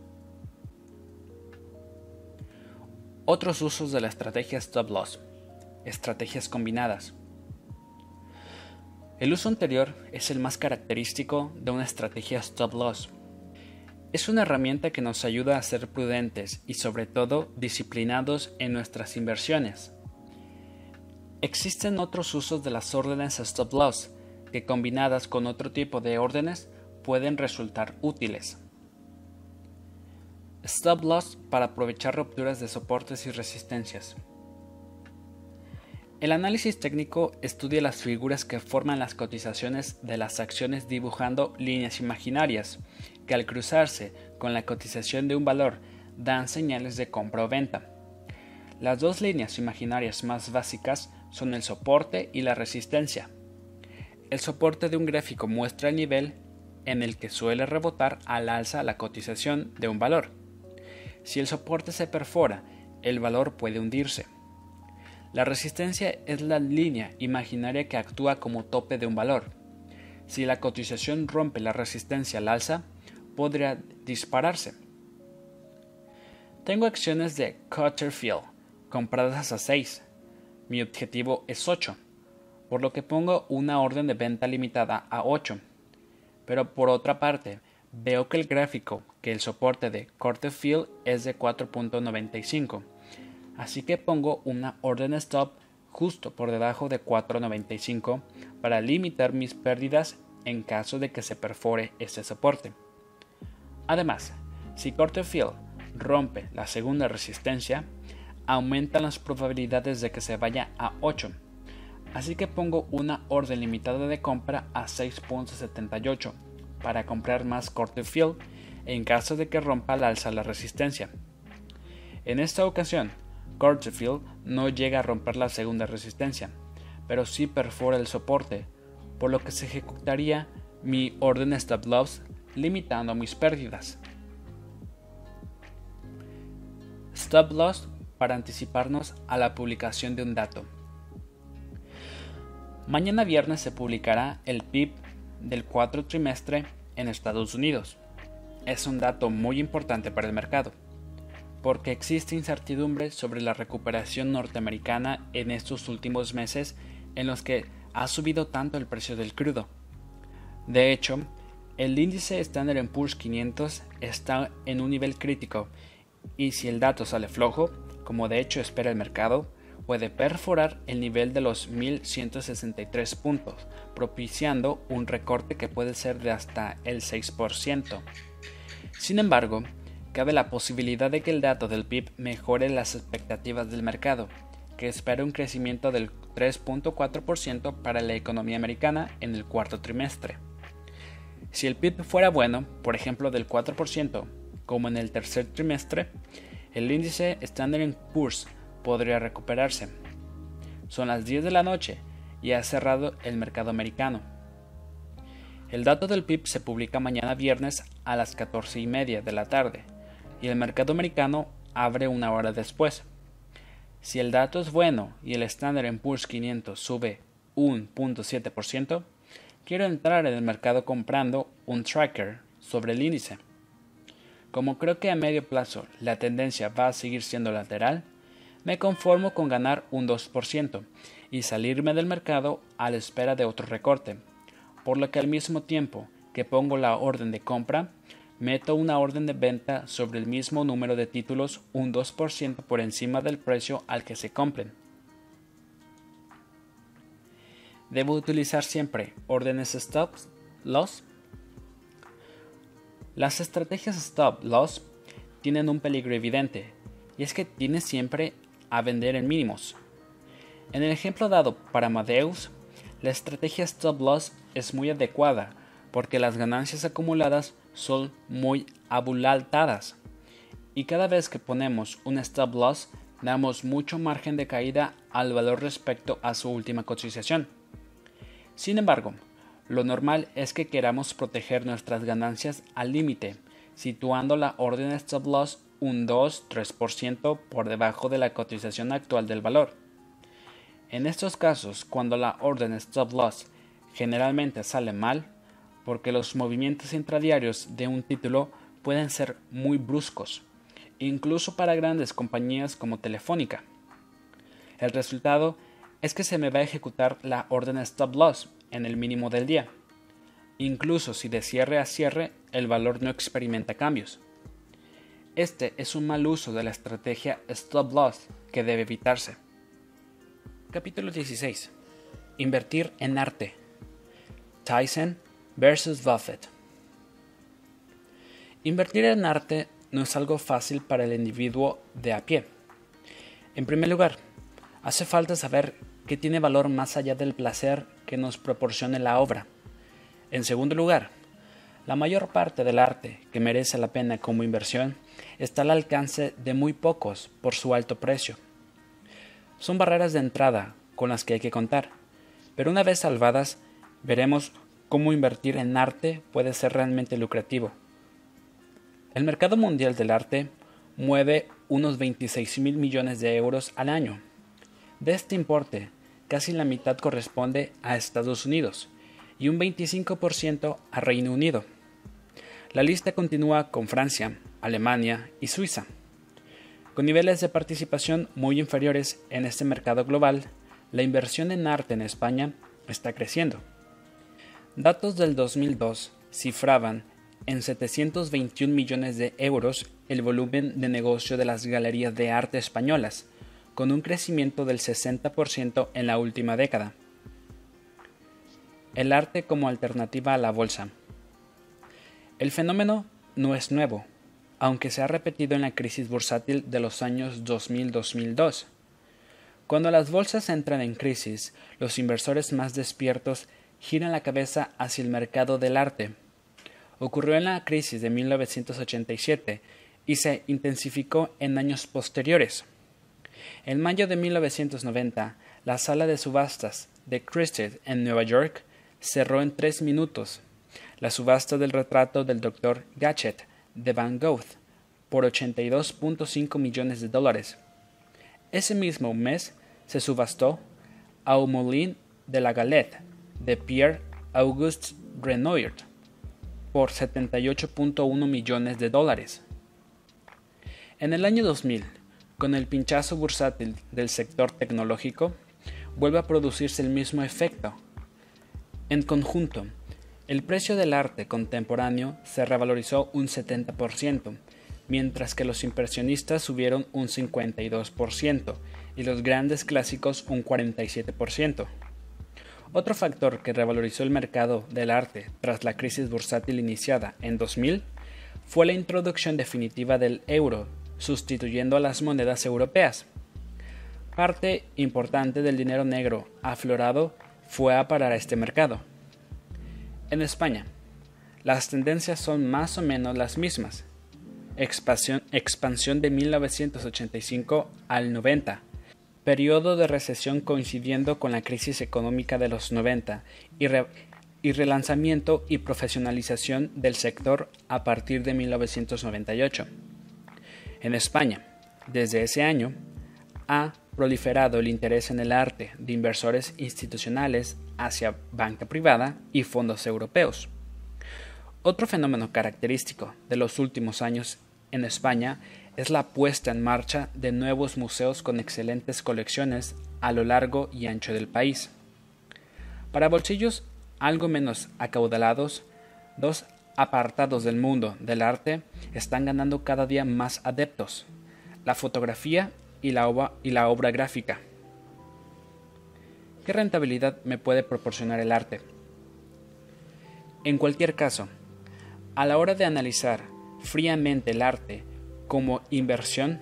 Otros usos de la estrategia Stop Loss. Estrategias combinadas. El uso anterior es el más característico de una estrategia Stop Loss. Es una herramienta que nos ayuda a ser prudentes y sobre todo disciplinados en nuestras inversiones. Existen otros usos de las órdenes Stop Loss que combinadas con otro tipo de órdenes pueden resultar útiles. Stop loss para aprovechar rupturas de soportes y resistencias. El análisis técnico estudia las figuras que forman las cotizaciones de las acciones dibujando líneas imaginarias, que al cruzarse con la cotización de un valor dan señales de compra o venta. Las dos líneas imaginarias más básicas son el soporte y la resistencia. El soporte de un gráfico muestra el nivel en el que suele rebotar al alza la cotización de un valor. Si el soporte se perfora, el valor puede hundirse. La resistencia es la línea imaginaria que actúa como tope de un valor. Si la cotización rompe la resistencia al alza, podría dispararse. Tengo acciones de Cutterfield compradas a 6. Mi objetivo es 8, por lo que pongo una orden de venta limitada a 8. Pero por otra parte, veo que el gráfico, que el soporte de Field es de 4.95, así que pongo una orden stop justo por debajo de 4.95 para limitar mis pérdidas en caso de que se perfore este soporte. Además, si Field rompe la segunda resistencia, aumentan las probabilidades de que se vaya a 8, así que pongo una orden limitada de compra a 6.78 para comprar más Field en caso de que rompa al alza la resistencia. En esta ocasión, Field no llega a romper la segunda resistencia, pero sí perfora el soporte, por lo que se ejecutaría mi orden stop loss limitando mis pérdidas. Stop loss para anticiparnos a la publicación de un dato. Mañana viernes se publicará el PIB del cuarto trimestre en Estados Unidos. Es un dato muy importante para el mercado, porque existe incertidumbre sobre la recuperación norteamericana en estos últimos meses en los que ha subido tanto el precio del crudo. De hecho, el índice Standard Poor's 500 está en un nivel crítico y si el dato sale flojo, como de hecho espera el mercado, puede perforar el nivel de los 1163 puntos, propiciando un recorte que puede ser de hasta el 6%. Sin embargo, cabe la posibilidad de que el dato del PIB mejore las expectativas del mercado, que espera un crecimiento del 3.4% para la economía americana en el cuarto trimestre. Si el PIB fuera bueno, por ejemplo del 4%, como en el tercer trimestre, el índice Standard Poor's podría recuperarse. Son las 10 de la noche y ha cerrado el mercado americano. El dato del PIB se publica mañana viernes a las 14 y media de la tarde y el mercado americano abre una hora después. Si el dato es bueno y el Standard Poor's 500 sube 1.7%, quiero entrar en el mercado comprando un tracker sobre el índice. Como creo que a medio plazo la tendencia va a seguir siendo lateral, me conformo con ganar un 2% y salirme del mercado a la espera de otro recorte, por lo que al mismo tiempo que pongo la orden de compra, meto una orden de venta sobre el mismo número de títulos un 2% por encima del precio al que se compren. ¿Debo utilizar siempre órdenes stop loss? Las estrategias stop loss tienen un peligro evidente, y es que tienes siempre a vender en mínimos. En el ejemplo dado para Amadeus, la estrategia stop loss es muy adecuada porque las ganancias acumuladas son muy abultadas y cada vez que ponemos un stop loss damos mucho margen de caída al valor respecto a su última cotización. Sin embargo, lo normal es que queramos proteger nuestras ganancias al límite, situando la orden stop loss un 2-3% por debajo de la cotización actual del valor. En estos casos, cuando la orden stop loss generalmente sale mal, porque los movimientos intradiarios de un título pueden ser muy bruscos, incluso para grandes compañías como Telefónica. El resultado es que se me va a ejecutar la orden stop loss en el mínimo del día, incluso si de cierre a cierre el valor no experimenta cambios. Este es un mal uso de la estrategia stop loss que debe evitarse. Capítulo 16. Invertir en arte. Tyson versus Buffett. Invertir en arte no es algo fácil para el individuo de a pie. En primer lugar, hace falta saber qué tiene valor más allá del placer que nos proporcione la obra. En segundo lugar, la mayor parte del arte que merece la pena como inversión está al alcance de muy pocos por su alto precio. Son barreras de entrada con las que hay que contar, pero una vez salvadas, veremos cómo invertir en arte puede ser realmente lucrativo. El mercado mundial del arte mueve unos 26 mil millones de euros al año. De este importe, casi la mitad corresponde a Estados Unidos y un 25% a Reino Unido. La lista continúa con Francia, Alemania y Suiza. Con niveles de participación muy inferiores en este mercado global, la inversión en arte en España está creciendo. Datos del 2002 cifraban en 721 millones de euros el volumen de negocio de las galerías de arte españolas, con un crecimiento del 60% en la última década. El arte como alternativa a la bolsa. El fenómeno no es nuevo, aunque se ha repetido en la crisis bursátil de los años 2000-2002. Cuando las bolsas entran en crisis, los inversores más despiertos giran la cabeza hacia el mercado del arte. Ocurrió en la crisis de 1987 y se intensificó en años posteriores. En mayo de 1990, la sala de subastas de Christie's en Nueva York cerró en tres minutos. La subasta del retrato del Dr. Gatchet de Van Gogh por 82.5 millones de dólares. Ese mismo mes se subastó a Moulin de la Galette de Pierre Auguste Renoir por 78.1 millones de dólares. En el año 2000, con el pinchazo bursátil del sector tecnológico, vuelve a producirse el mismo efecto. En conjunto, el precio del arte contemporáneo se revalorizó un 70%, mientras que los impresionistas subieron un 52% y los grandes clásicos un 47%. Otro factor que revalorizó el mercado del arte tras la crisis bursátil iniciada en 2000 fue la introducción definitiva del euro, sustituyendo a las monedas europeas. Parte importante del dinero negro aflorado fue a parar a este mercado. En España, las tendencias son más o menos las mismas. Expansión, de 1985 al 90, periodo de recesión coincidiendo con la crisis económica de los 90 y, relanzamiento y profesionalización del sector a partir de 1998. En España, desde ese año, ha proliferado el interés en el arte de inversores institucionales hacia banca privada y fondos europeos. Otro fenómeno característico de los últimos años en España es la puesta en marcha de nuevos museos con excelentes colecciones a lo largo y ancho del país. Para bolsillos algo menos acaudalados, dos apartados del mundo del arte están ganando cada día más adeptos, la fotografía y la obra, y la obra gráfica. ¿Qué rentabilidad me puede proporcionar el arte? En cualquier caso, a la hora de analizar fríamente el arte como inversión,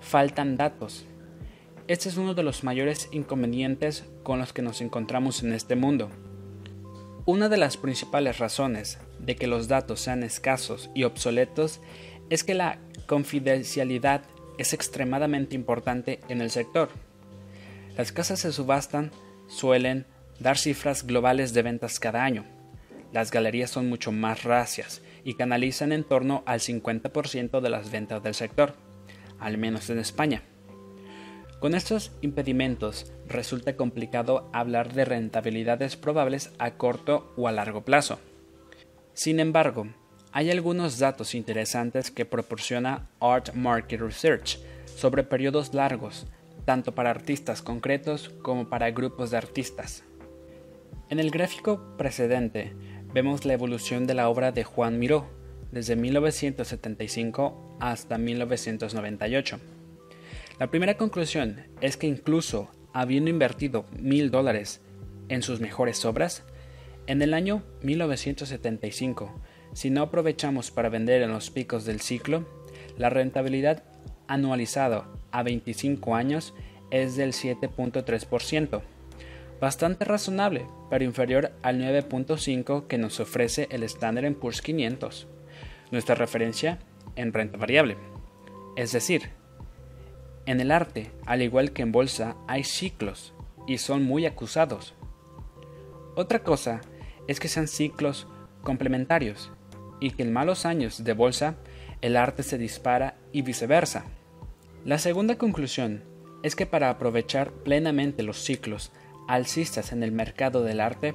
faltan datos. Este es uno de los mayores inconvenientes con los que nos encontramos en este mundo. Una de las principales razones de que los datos sean escasos y obsoletos es que la confidencialidad es extremadamente importante en el sector. Las casas se subastan suelen dar cifras globales de ventas cada año. Las galerías son mucho más racias y canalizan en torno al 50% de las ventas del sector, al menos en España. Con estos impedimentos resulta complicado hablar de rentabilidades probables a corto o a largo plazo. Sin embargo, hay algunos datos interesantes que proporciona Art Market Research sobre periodos largos, tanto para artistas concretos como para grupos de artistas. En el gráfico precedente vemos la evolución de la obra de Juan Miró, desde 1975 hasta 1998. La primera conclusión es que incluso habiendo invertido mil dólares en sus mejores obras, en el año 1975, si no aprovechamos para vender en los picos del ciclo, la rentabilidad anualizada a 25 años es del 7.3%, bastante razonable, pero inferior al 9.5 que nos ofrece el Standard Poor's 500, nuestra referencia en renta variable. Es decir, en el arte, al igual que en bolsa, hay ciclos y son muy acusados. Otra cosa es que sean ciclos complementarios y que en malos años de bolsa el arte se dispara y viceversa. La segunda conclusión es que para aprovechar plenamente los ciclos alcistas en el mercado del arte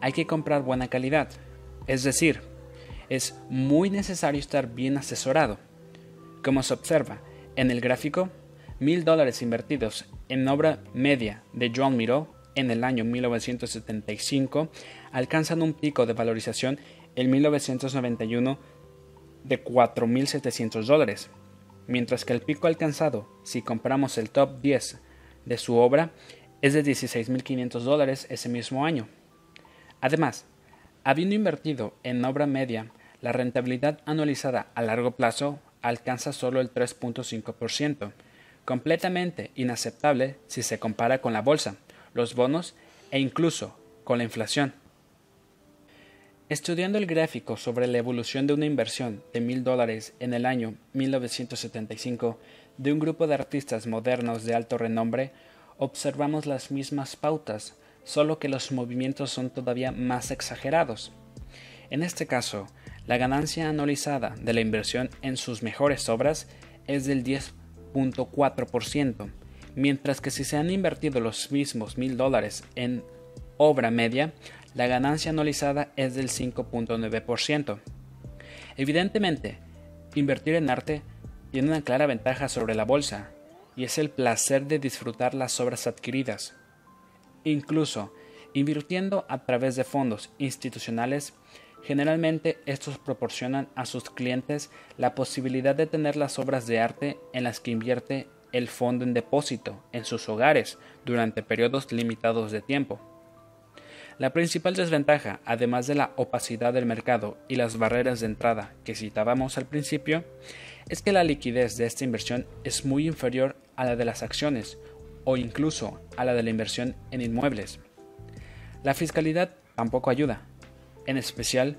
hay que comprar buena calidad, es decir, es muy necesario estar bien asesorado. Como se observa en el gráfico, mil dólares invertidos en obra media de Joan Miró en el año 1975 alcanzan un pico de valorización en 1991 de 4.700 dólares, mientras que el pico alcanzado si compramos el top 10 de su obra es de 16.500 dólares ese mismo año. Además, habiendo invertido en obra media, la rentabilidad anualizada a largo plazo alcanza solo el 3.5%, completamente inaceptable si se compara con la bolsa, los bonos e incluso con la inflación. Estudiando el gráfico sobre la evolución de una inversión de mil dólares en el año 1975 de un grupo de artistas modernos de alto renombre, observamos las mismas pautas, solo que los movimientos son todavía más exagerados. En este caso, la ganancia anualizada de la inversión en sus mejores obras es del 10.4%, mientras que si se han invertido los mismos mil dólares en obra media, la ganancia anualizada es del 5.9%. Evidentemente, invertir en arte tiene una clara ventaja sobre la bolsa, y es el placer de disfrutar las obras adquiridas. Incluso, invirtiendo a través de fondos institucionales, generalmente estos proporcionan a sus clientes la posibilidad de tener las obras de arte en las que invierte el fondo en depósito en sus hogares durante periodos limitados de tiempo. La principal desventaja, además de la opacidad del mercado y las barreras de entrada que citábamos al principio, es que la liquidez de esta inversión es muy inferior a la de las acciones o incluso a la de la inversión en inmuebles. La fiscalidad tampoco ayuda, en especial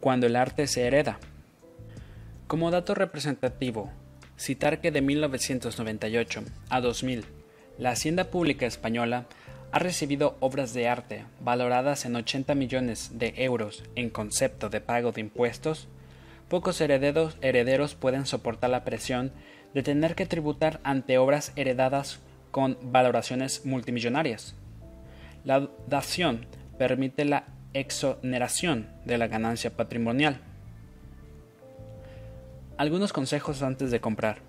cuando el arte se hereda. Como dato representativo, citar que de 1998 a 2000, la Hacienda Pública Española ha recibido obras de arte valoradas en 80 millones de euros en concepto de pago de impuestos, pocos herederos, pueden soportar la presión de tener que tributar ante obras heredadas con valoraciones multimillonarias. La dación permite la exoneración de la ganancia patrimonial. Algunos consejos antes de comprar.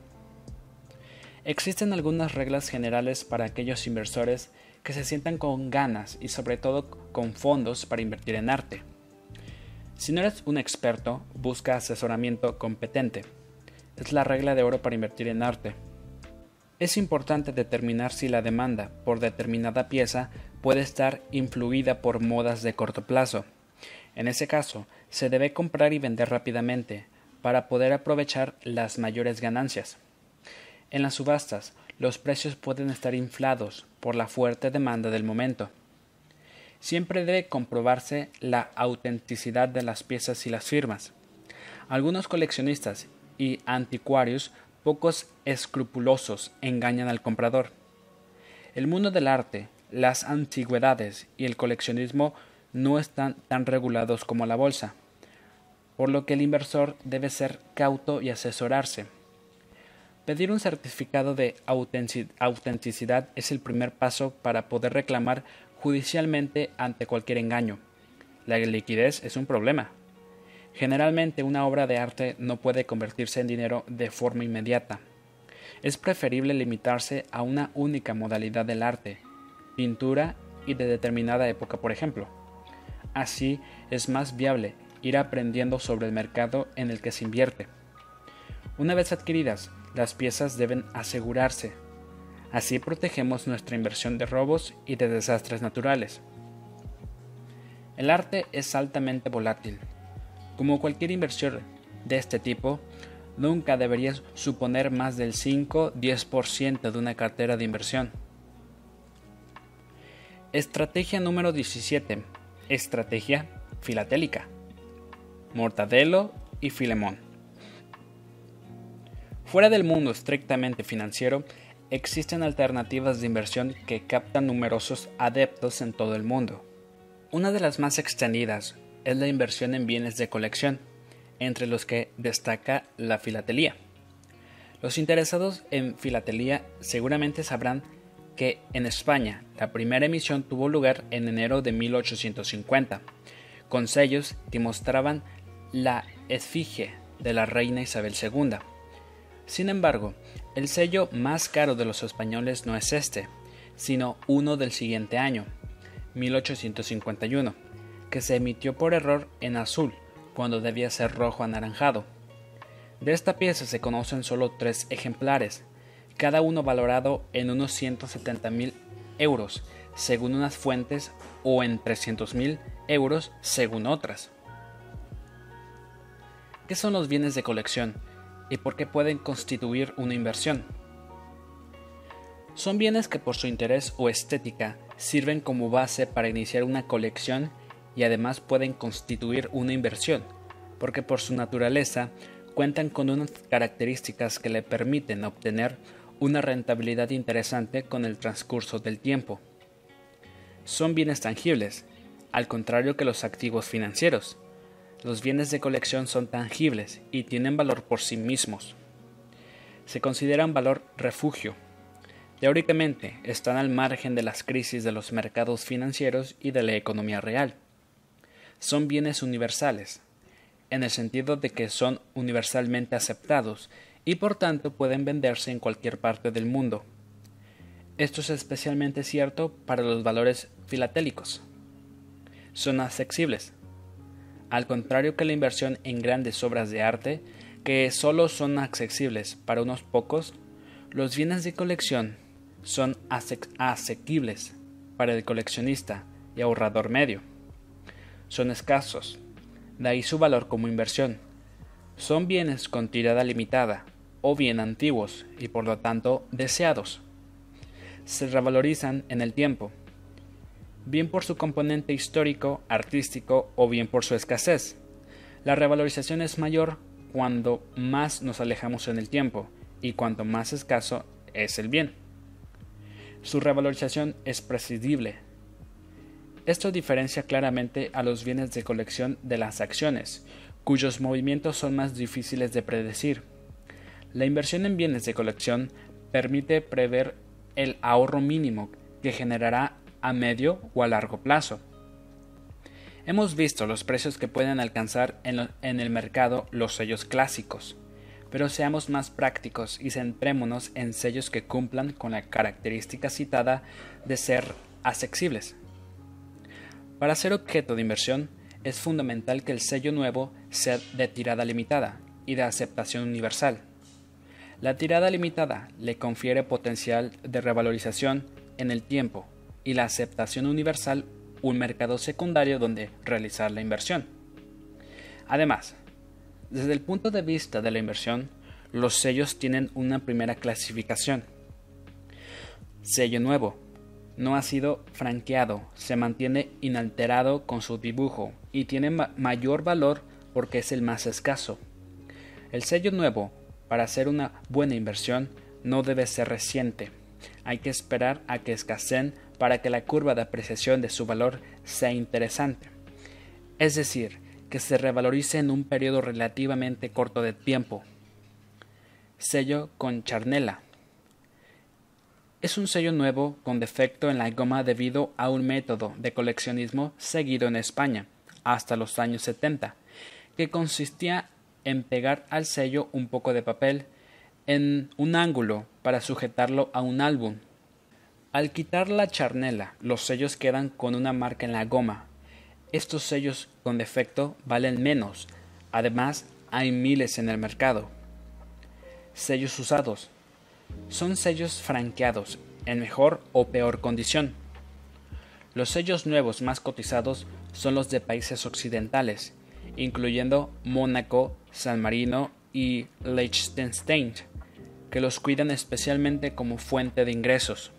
Existen algunas reglas generales para aquellos inversores que se sientan con ganas y sobre todo con fondos para invertir en arte. Si no eres un experto, busca asesoramiento competente. Es la regla de oro para invertir en arte. Es importante determinar si la demanda por determinada pieza puede estar influida por modas de corto plazo. En ese caso, se debe comprar y vender rápidamente para poder aprovechar las mayores ganancias. En las subastas, los precios pueden estar inflados por la fuerte demanda del momento. Siempre debe comprobarse la autenticidad de las piezas y las firmas. Algunos coleccionistas y anticuarios pocos escrupulosos engañan al comprador. El mundo del arte, las antigüedades y el coleccionismo no están tan regulados como la bolsa, por lo que el inversor debe ser cauto y asesorarse. Pedir un certificado de autenticidad es el primer paso para poder reclamar judicialmente ante cualquier engaño. La liquidez es un problema. Generalmente una obra de arte no puede convertirse en dinero de forma inmediata. Es preferible limitarse a una única modalidad del arte, pintura y de determinada época, por ejemplo. Así es más viable ir aprendiendo sobre el mercado en el que se invierte. Una vez adquiridas, las piezas deben asegurarse. Así protegemos nuestra inversión de robos y de desastres naturales. El arte es altamente volátil. Como cualquier inversión de este tipo, nunca deberías suponer más del 5-10% de una cartera de inversión. Estrategia número 17. Estrategia filatélica. Mortadelo y Filemón. Fuera del mundo estrictamente financiero, existen alternativas de inversión que captan numerosos adeptos en todo el mundo. Una de las más extendidas es la inversión en bienes de colección, entre los que destaca la filatelía. Los interesados en filatelía seguramente sabrán que en España la primera emisión tuvo lugar en enero de 1850, con sellos que mostraban la efigie de la reina Isabel II sin embargo, el sello más caro de los españoles no es este, sino uno del siguiente año, 1851, que se emitió por error en azul cuando debía ser rojo anaranjado. De esta pieza se conocen solo tres ejemplares, cada uno valorado en unos 170 mil euros, según unas fuentes, o en 300 mil euros, según otras. ¿Qué son los bienes de colección? Y por qué pueden constituir una inversión. Son bienes que por su interés o estética sirven como base para iniciar una colección y además pueden constituir una inversión, porque por su naturaleza cuentan con unas características que le permiten obtener una rentabilidad interesante con el transcurso del tiempo. Son bienes tangibles, al contrario que los activos financieros, los bienes de colección son tangibles y tienen valor por sí mismos. Se consideran valor refugio. Teóricamente están al margen de las crisis de los mercados financieros y de la economía real. Son bienes universales, en el sentido de que son universalmente aceptados y por tanto pueden venderse en cualquier parte del mundo. Esto es especialmente cierto para los valores filatélicos. Son accesibles, al contrario que la inversión en grandes obras de arte, que solo son accesibles para unos pocos, los bienes de colección son asequibles para el coleccionista y ahorrador medio. Son escasos, de ahí su valor como inversión. Son bienes con tirada limitada o bien antiguos y por lo tanto deseados. Se revalorizan en el tiempo bien por su componente histórico, artístico o bien por su escasez. La revalorización es mayor cuando más nos alejamos en el tiempo y cuanto más escaso es el bien. Su revalorización es prescindible. Esto diferencia claramente a los bienes de colección de las acciones, cuyos movimientos son más difíciles de predecir. La inversión en bienes de colección permite prever el ahorro mínimo que generará a medio o a largo plazo. Hemos visto los precios que pueden alcanzar en, el mercado los sellos clásicos, pero seamos más prácticos y centrémonos en sellos que cumplan con la característica citada de ser accesibles. Para ser objeto de inversión, es fundamental que el sello nuevo sea de tirada limitada y de aceptación universal. La tirada limitada le confiere potencial de revalorización en el tiempo y la aceptación universal un mercado secundario donde realizar la inversión. Además, desde el punto de vista de la inversión, los sellos tienen una primera clasificación. Sello nuevo. No ha sido franqueado, se mantiene inalterado con su dibujo y tiene mayor valor porque es el más escaso. El sello nuevo, para hacer una buena inversión, no debe ser reciente. Hay que esperar a que escaseen para que la curva de apreciación de su valor sea interesante. Es decir, que se revalorice en un periodo relativamente corto de tiempo. Sello con charnela. Es un sello nuevo con defecto en la goma debido a un método de coleccionismo seguido en España hasta los años 70, que consistía en pegar al sello un poco de papel en un ángulo para sujetarlo a un álbum. Al quitar la charnela, los sellos quedan con una marca en la goma, estos sellos con defecto valen menos. Además, hay miles en el mercado. Sellos usados. Son sellos franqueados, en mejor o peor condición. Los sellos nuevos más cotizados son los de países occidentales, incluyendo Mónaco, San Marino y Liechtenstein, que los cuidan especialmente como fuente de ingresos.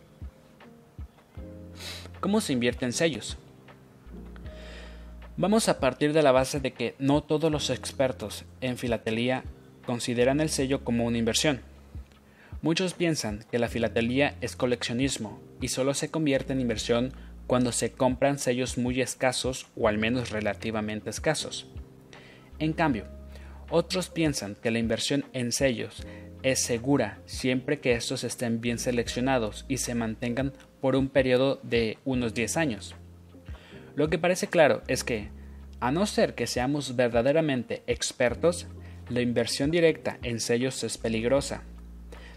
¿Cómo se invierte en sellos? Vamos a partir de la base de que no todos los expertos en filatelía consideran el sello como una inversión. Muchos piensan que la filatelía es coleccionismo y solo se convierte en inversión cuando se compran sellos muy escasos o al menos relativamente escasos. En cambio, otros piensan que la inversión en sellos es segura siempre que estos estén bien seleccionados y se mantengan por un periodo de unos 10 años. Lo que parece claro es que, a no ser que seamos verdaderamente expertos, la inversión directa en sellos es peligrosa.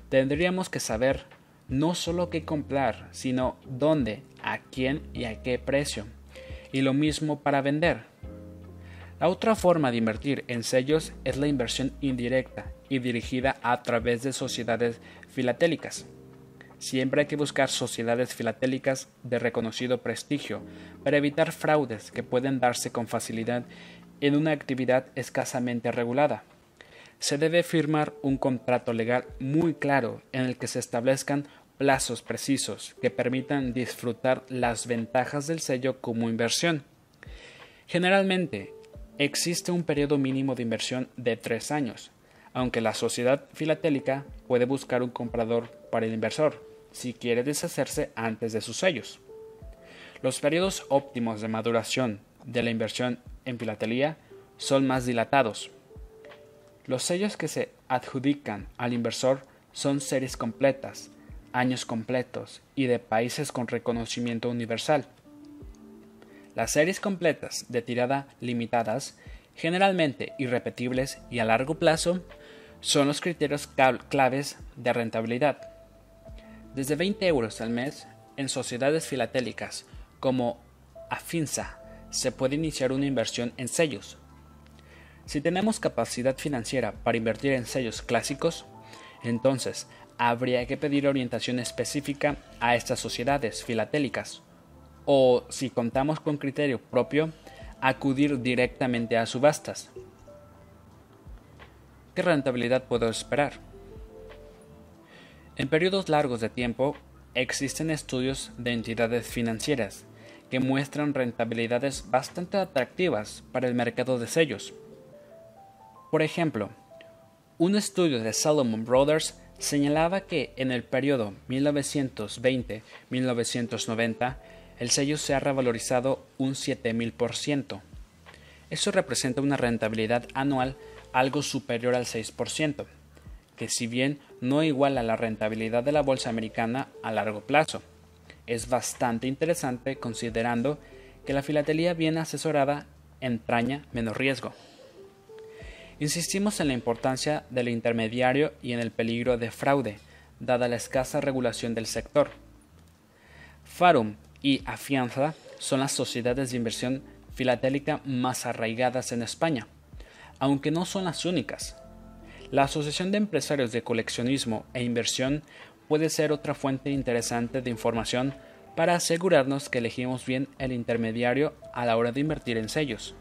Tendríamos que saber no solo qué comprar, sino dónde, a quién y a qué precio. Y lo mismo para vender. La otra forma de invertir en sellos es la inversión indirecta y dirigida a través de sociedades filatélicas. Siempre hay que buscar sociedades filatélicas de reconocido prestigio para evitar fraudes que pueden darse con facilidad en una actividad escasamente regulada. Se debe firmar un contrato legal muy claro en el que se establezcan plazos precisos que permitan disfrutar las ventajas del sello como inversión. Generalmente, existe un periodo mínimo de inversión de tres años, aunque la sociedad filatélica puede buscar un comprador para el inversor si quiere deshacerse antes de sus sellos. Los periodos óptimos de maduración de la inversión en filatelía son más dilatados. Los sellos que se adjudican al inversor son series completas, años completos y de países con reconocimiento universal. Las series completas de tirada limitadas, generalmente irrepetibles y a largo plazo, son los criterios claves de rentabilidad desde 20 euros al mes en sociedades filatélicas como Afinsa se puede iniciar una inversión en sellos. Si tenemos capacidad financiera para invertir en sellos clásicos, entonces habría que pedir orientación específica a estas sociedades filatélicas o, si contamos con criterio propio, acudir directamente a subastas. ¿Qué rentabilidad puedo esperar? En periodos largos de tiempo, existen estudios de entidades financieras que muestran rentabilidades bastante atractivas para el mercado de sellos. Por ejemplo, un estudio de Salomon Brothers señalaba que en el periodo 1920-1990 el sello se ha revalorizado un 7000%. Eso representa una rentabilidad anual algo superior al 6% que si bien no iguala la rentabilidad de la bolsa americana a largo plazo, es bastante interesante considerando que la filatelía bien asesorada entraña menos riesgo. Insistimos en la importancia del intermediario y en el peligro de fraude, dada la escasa regulación del sector. Farum y Afianza son las sociedades de inversión filatélica más arraigadas en España, aunque no son las únicas. La Asociación de Empresarios de Coleccionismo e Inversión puede ser otra fuente interesante de información para asegurarnos que elegimos bien el intermediario a la hora de invertir en sellos.